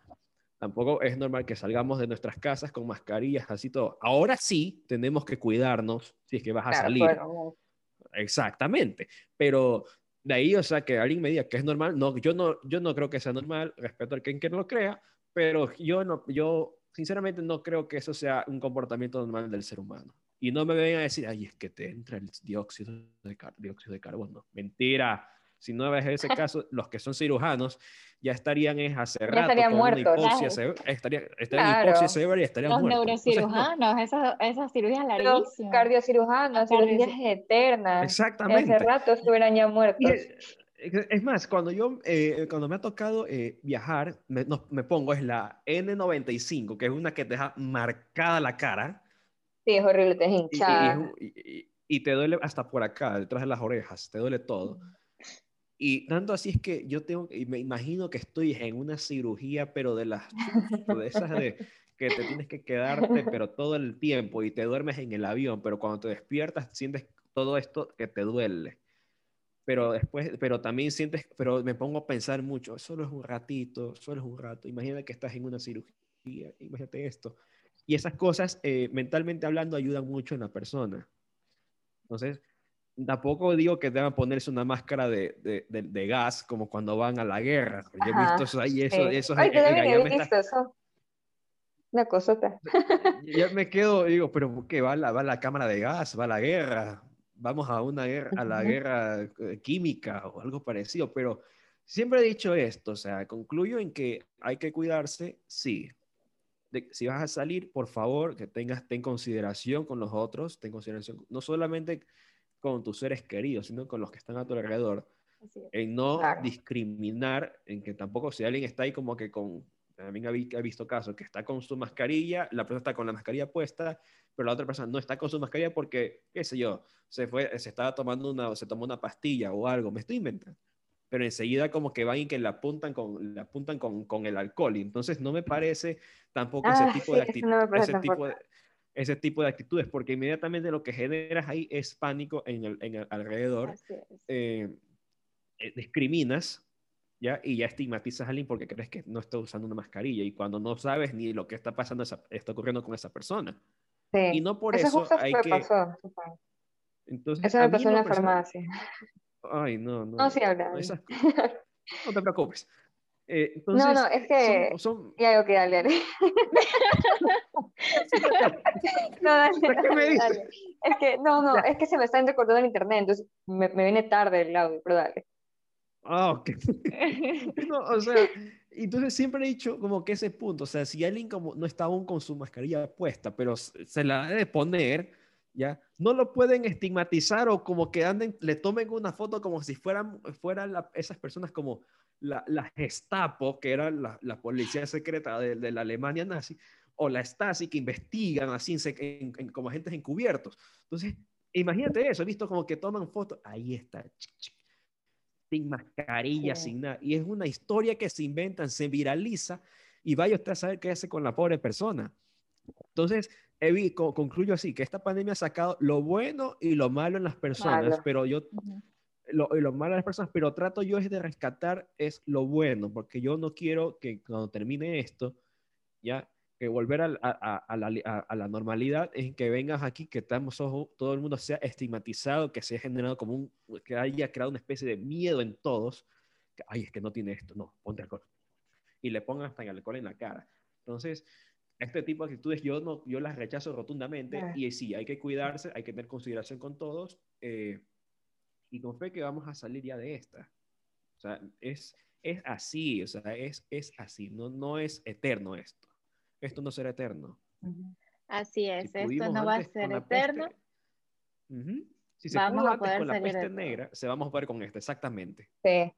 Tampoco es normal que salgamos de nuestras casas con mascarillas, así todo. Ahora sí tenemos que cuidarnos si es que vas a salir. Exactamente. Pero de ahí, o sea, que alguien me diga que es normal, no, yo no, yo no creo que sea normal, respeto a quien que no lo crea, pero yo no, yo sinceramente no creo que eso sea un comportamiento normal del ser humano. Y no me vengan a decir, ay, es que te entra el dióxido de, dióxido de carbono. Mentira. Si no ese caso, los que son cirujanos ya estarían es hace ya estarían muertos. estarían, estarían hipoxia severa y estarían los muertos. Los neurocirujanos, esas, esas cirugías larguísimas. Los cardiocirujanos, cirugías eternas. Exactamente. Hace rato estuvieran ya muertos. Es, más, cuando yo, eh, cuando me ha tocado eh, viajar, me, me, pongo, es la N95, que es una que te deja marcada la cara. Sí, es horrible, te hinchada. Y, y, y, te duele hasta por acá, detrás de las orejas, te duele todo. Y tanto así es que yo tengo, y me imagino que estoy en una cirugía, pero de las, de esas de que te tienes que quedarte, pero todo el tiempo y te duermes en el avión, pero cuando te despiertas sientes todo esto que te duele. Pero después, pero también sientes, pero me pongo a pensar mucho, solo es un ratito, solo es un rato. Imagina que estás en una cirugía, imagínate esto. Y esas cosas, eh, mentalmente hablando, ayudan mucho en la persona. Entonces, tampoco digo que deban ponerse una máscara de, de, de, gas como cuando van a la guerra. Yo he visto eso ahí, eso, eso. Ay, yo también he visto eso. Una cosota. Yo me quedo, digo, pero ¿qué? ¿Va la, va la cámara de gas? ¿Va la guerra? Vamos a una guerra, a la guerra eh, química o algo parecido, pero siempre he dicho esto, o sea, concluyo en que hay que cuidarse, sí. si vas a salir, por favor, que tengas, ten consideración con los otros, ten consideración, no solamente con tus seres queridos, sino con los que están a tu alrededor. En no discriminar, en que tampoco si alguien está ahí como que con, también he visto casos que está con su mascarilla, la persona está con la mascarilla puesta, pero la otra persona no está con su mascarilla porque, qué sé yo, se fue, se estaba tomando una, se tomó una pastilla o algo, me estoy inventando. Pero enseguida como que van y que la apuntan con, la apuntan con, con el alcohol. Y entonces no me parece tampoco ese Ah, tipo sí, de actitud, no ese tipo de, ese tipo de actitudes, porque inmediatamente lo que generas ahí es pánico en el, en el alrededor, eh, eh, discriminas, ¿ya? Y ya estigmatizas a alguien porque crees que no está usando una mascarilla y cuando no sabes ni lo que está pasando, esa- está ocurriendo con esa persona. Sí. Y no por Eso eso, justo hay que... pasó. Entonces, Eso me pasó en la personal- farmacia. Ay, no, no. No, sí, no, esas- no te preocupes. Eh, No, entonces, no, es que... son- son- Ya, ok, dale, dale. No, dale, ¿Para qué me dale, dale. Es que, no, no, es que se me está entrecortando el internet, entonces me, me viene tarde el audio, pero dale. Ah, ok. No, o sea, entonces siempre he dicho como que ese punto, o sea, si alguien como no está aún con su mascarilla puesta, pero se la debe poner, ¿ya? No lo pueden estigmatizar o como que anden, le tomen una foto como si fueran, fueran la- esas personas como la, la Gestapo, que era la, la policía secreta de, de la Alemania nazi, o la Stasi, que investigan así en como agentes encubiertos. Entonces, imagínate eso, he visto como que toman fotos, ahí está, sin mascarilla, Sí. sin nada. Y es una historia que se inventan, se viraliza y vaya usted a saber qué hace con la pobre persona. Entonces, he vi- co- concluyo así, que esta pandemia ha sacado lo bueno y lo malo en las personas, Malo. pero yo. Lo, y lo malo en las personas, pero trato yo es de rescatar es lo bueno, porque yo no quiero que cuando termine esto, ya, que volver a, a- a la, a- normalidad es que vengas aquí, que estamos, ojo, todo el mundo sea estigmatizado, que se haya generado como un, que haya creado una especie de miedo en todos, que, ay, es que no tiene esto, no, ponte alcohol. Y le pongan hasta el alcohol en la cara. Entonces, este tipo de actitudes yo, no, yo las rechazo rotundamente Ah. y sí, hay que cuidarse, hay que tener consideración con todos eh, y con fe que vamos a salir ya de esta. O sea, es, es así, o sea, es, es así, no, no es eterno esto. Esto no será eterno. Así es, Si esto no va a con ser eterno. peste, Ujú. si se Vamos pudo a antes poder con la peste negra, se vamos a poder con esta, exactamente. Sí.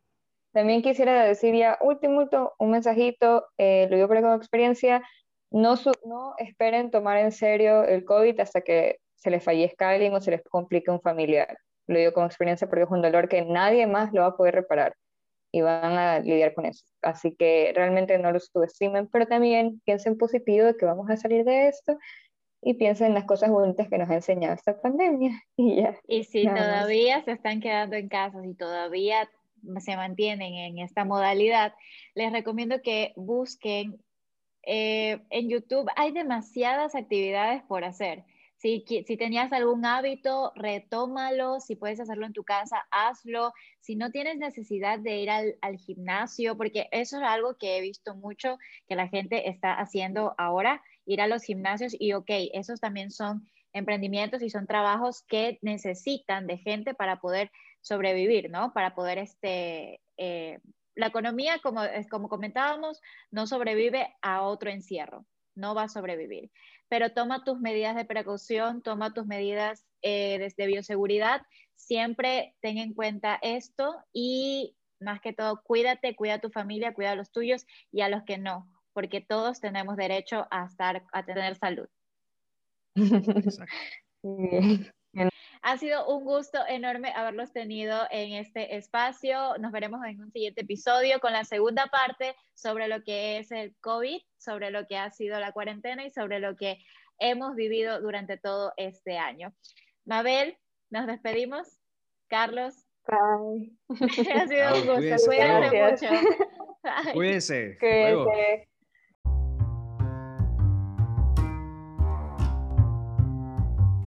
También quisiera decir ya, último, último, un mensajito, eh, lo digo por como experiencia, no, su- no esperen tomar en serio el COVID hasta que se les fallezca alguien o se les complique un familiar. Lo digo como experiencia porque es un dolor que nadie más lo va a poder reparar y van a lidiar con eso. Así que realmente no lo subestimen, pero también piensen positivo de que vamos a salir de esto y piensen en las cosas bonitas que nos ha enseñado esta pandemia y ya. Y si todavía se están quedando en casa, si todavía se mantienen en esta modalidad, les recomiendo que busquen eh, en YouTube. Hay demasiadas actividades por hacer. Si, si tenías algún hábito, retómalo. Si puedes hacerlo en tu casa, hazlo. Si no tienes necesidad de ir al, al gimnasio, porque eso es algo que he visto mucho que la gente está haciendo ahora, ir a los gimnasios y ok, esos también son emprendimientos y son trabajos que necesitan de gente para poder sobrevivir, ¿no? Para poder, este, eh, la economía, como, como comentábamos, no sobrevive a otro encierro, no va a sobrevivir. Pero toma tus medidas de precaución, toma tus medidas eh, de, bioseguridad, siempre ten en cuenta esto y más que todo, cuídate, cuida a tu familia, cuida a los tuyos y a los que no, porque todos tenemos derecho a estar, a tener salud. Exacto. Ha sido un gusto enorme haberlos tenido en este espacio. Nos veremos en un siguiente episodio con la segunda parte sobre lo que es el COVID, sobre lo que ha sido la cuarentena y sobre lo que hemos vivido durante todo este año. Mabel, nos despedimos. Carlos, Bye. ha sido un gusto. cuídense. Cuídense. Cuídense.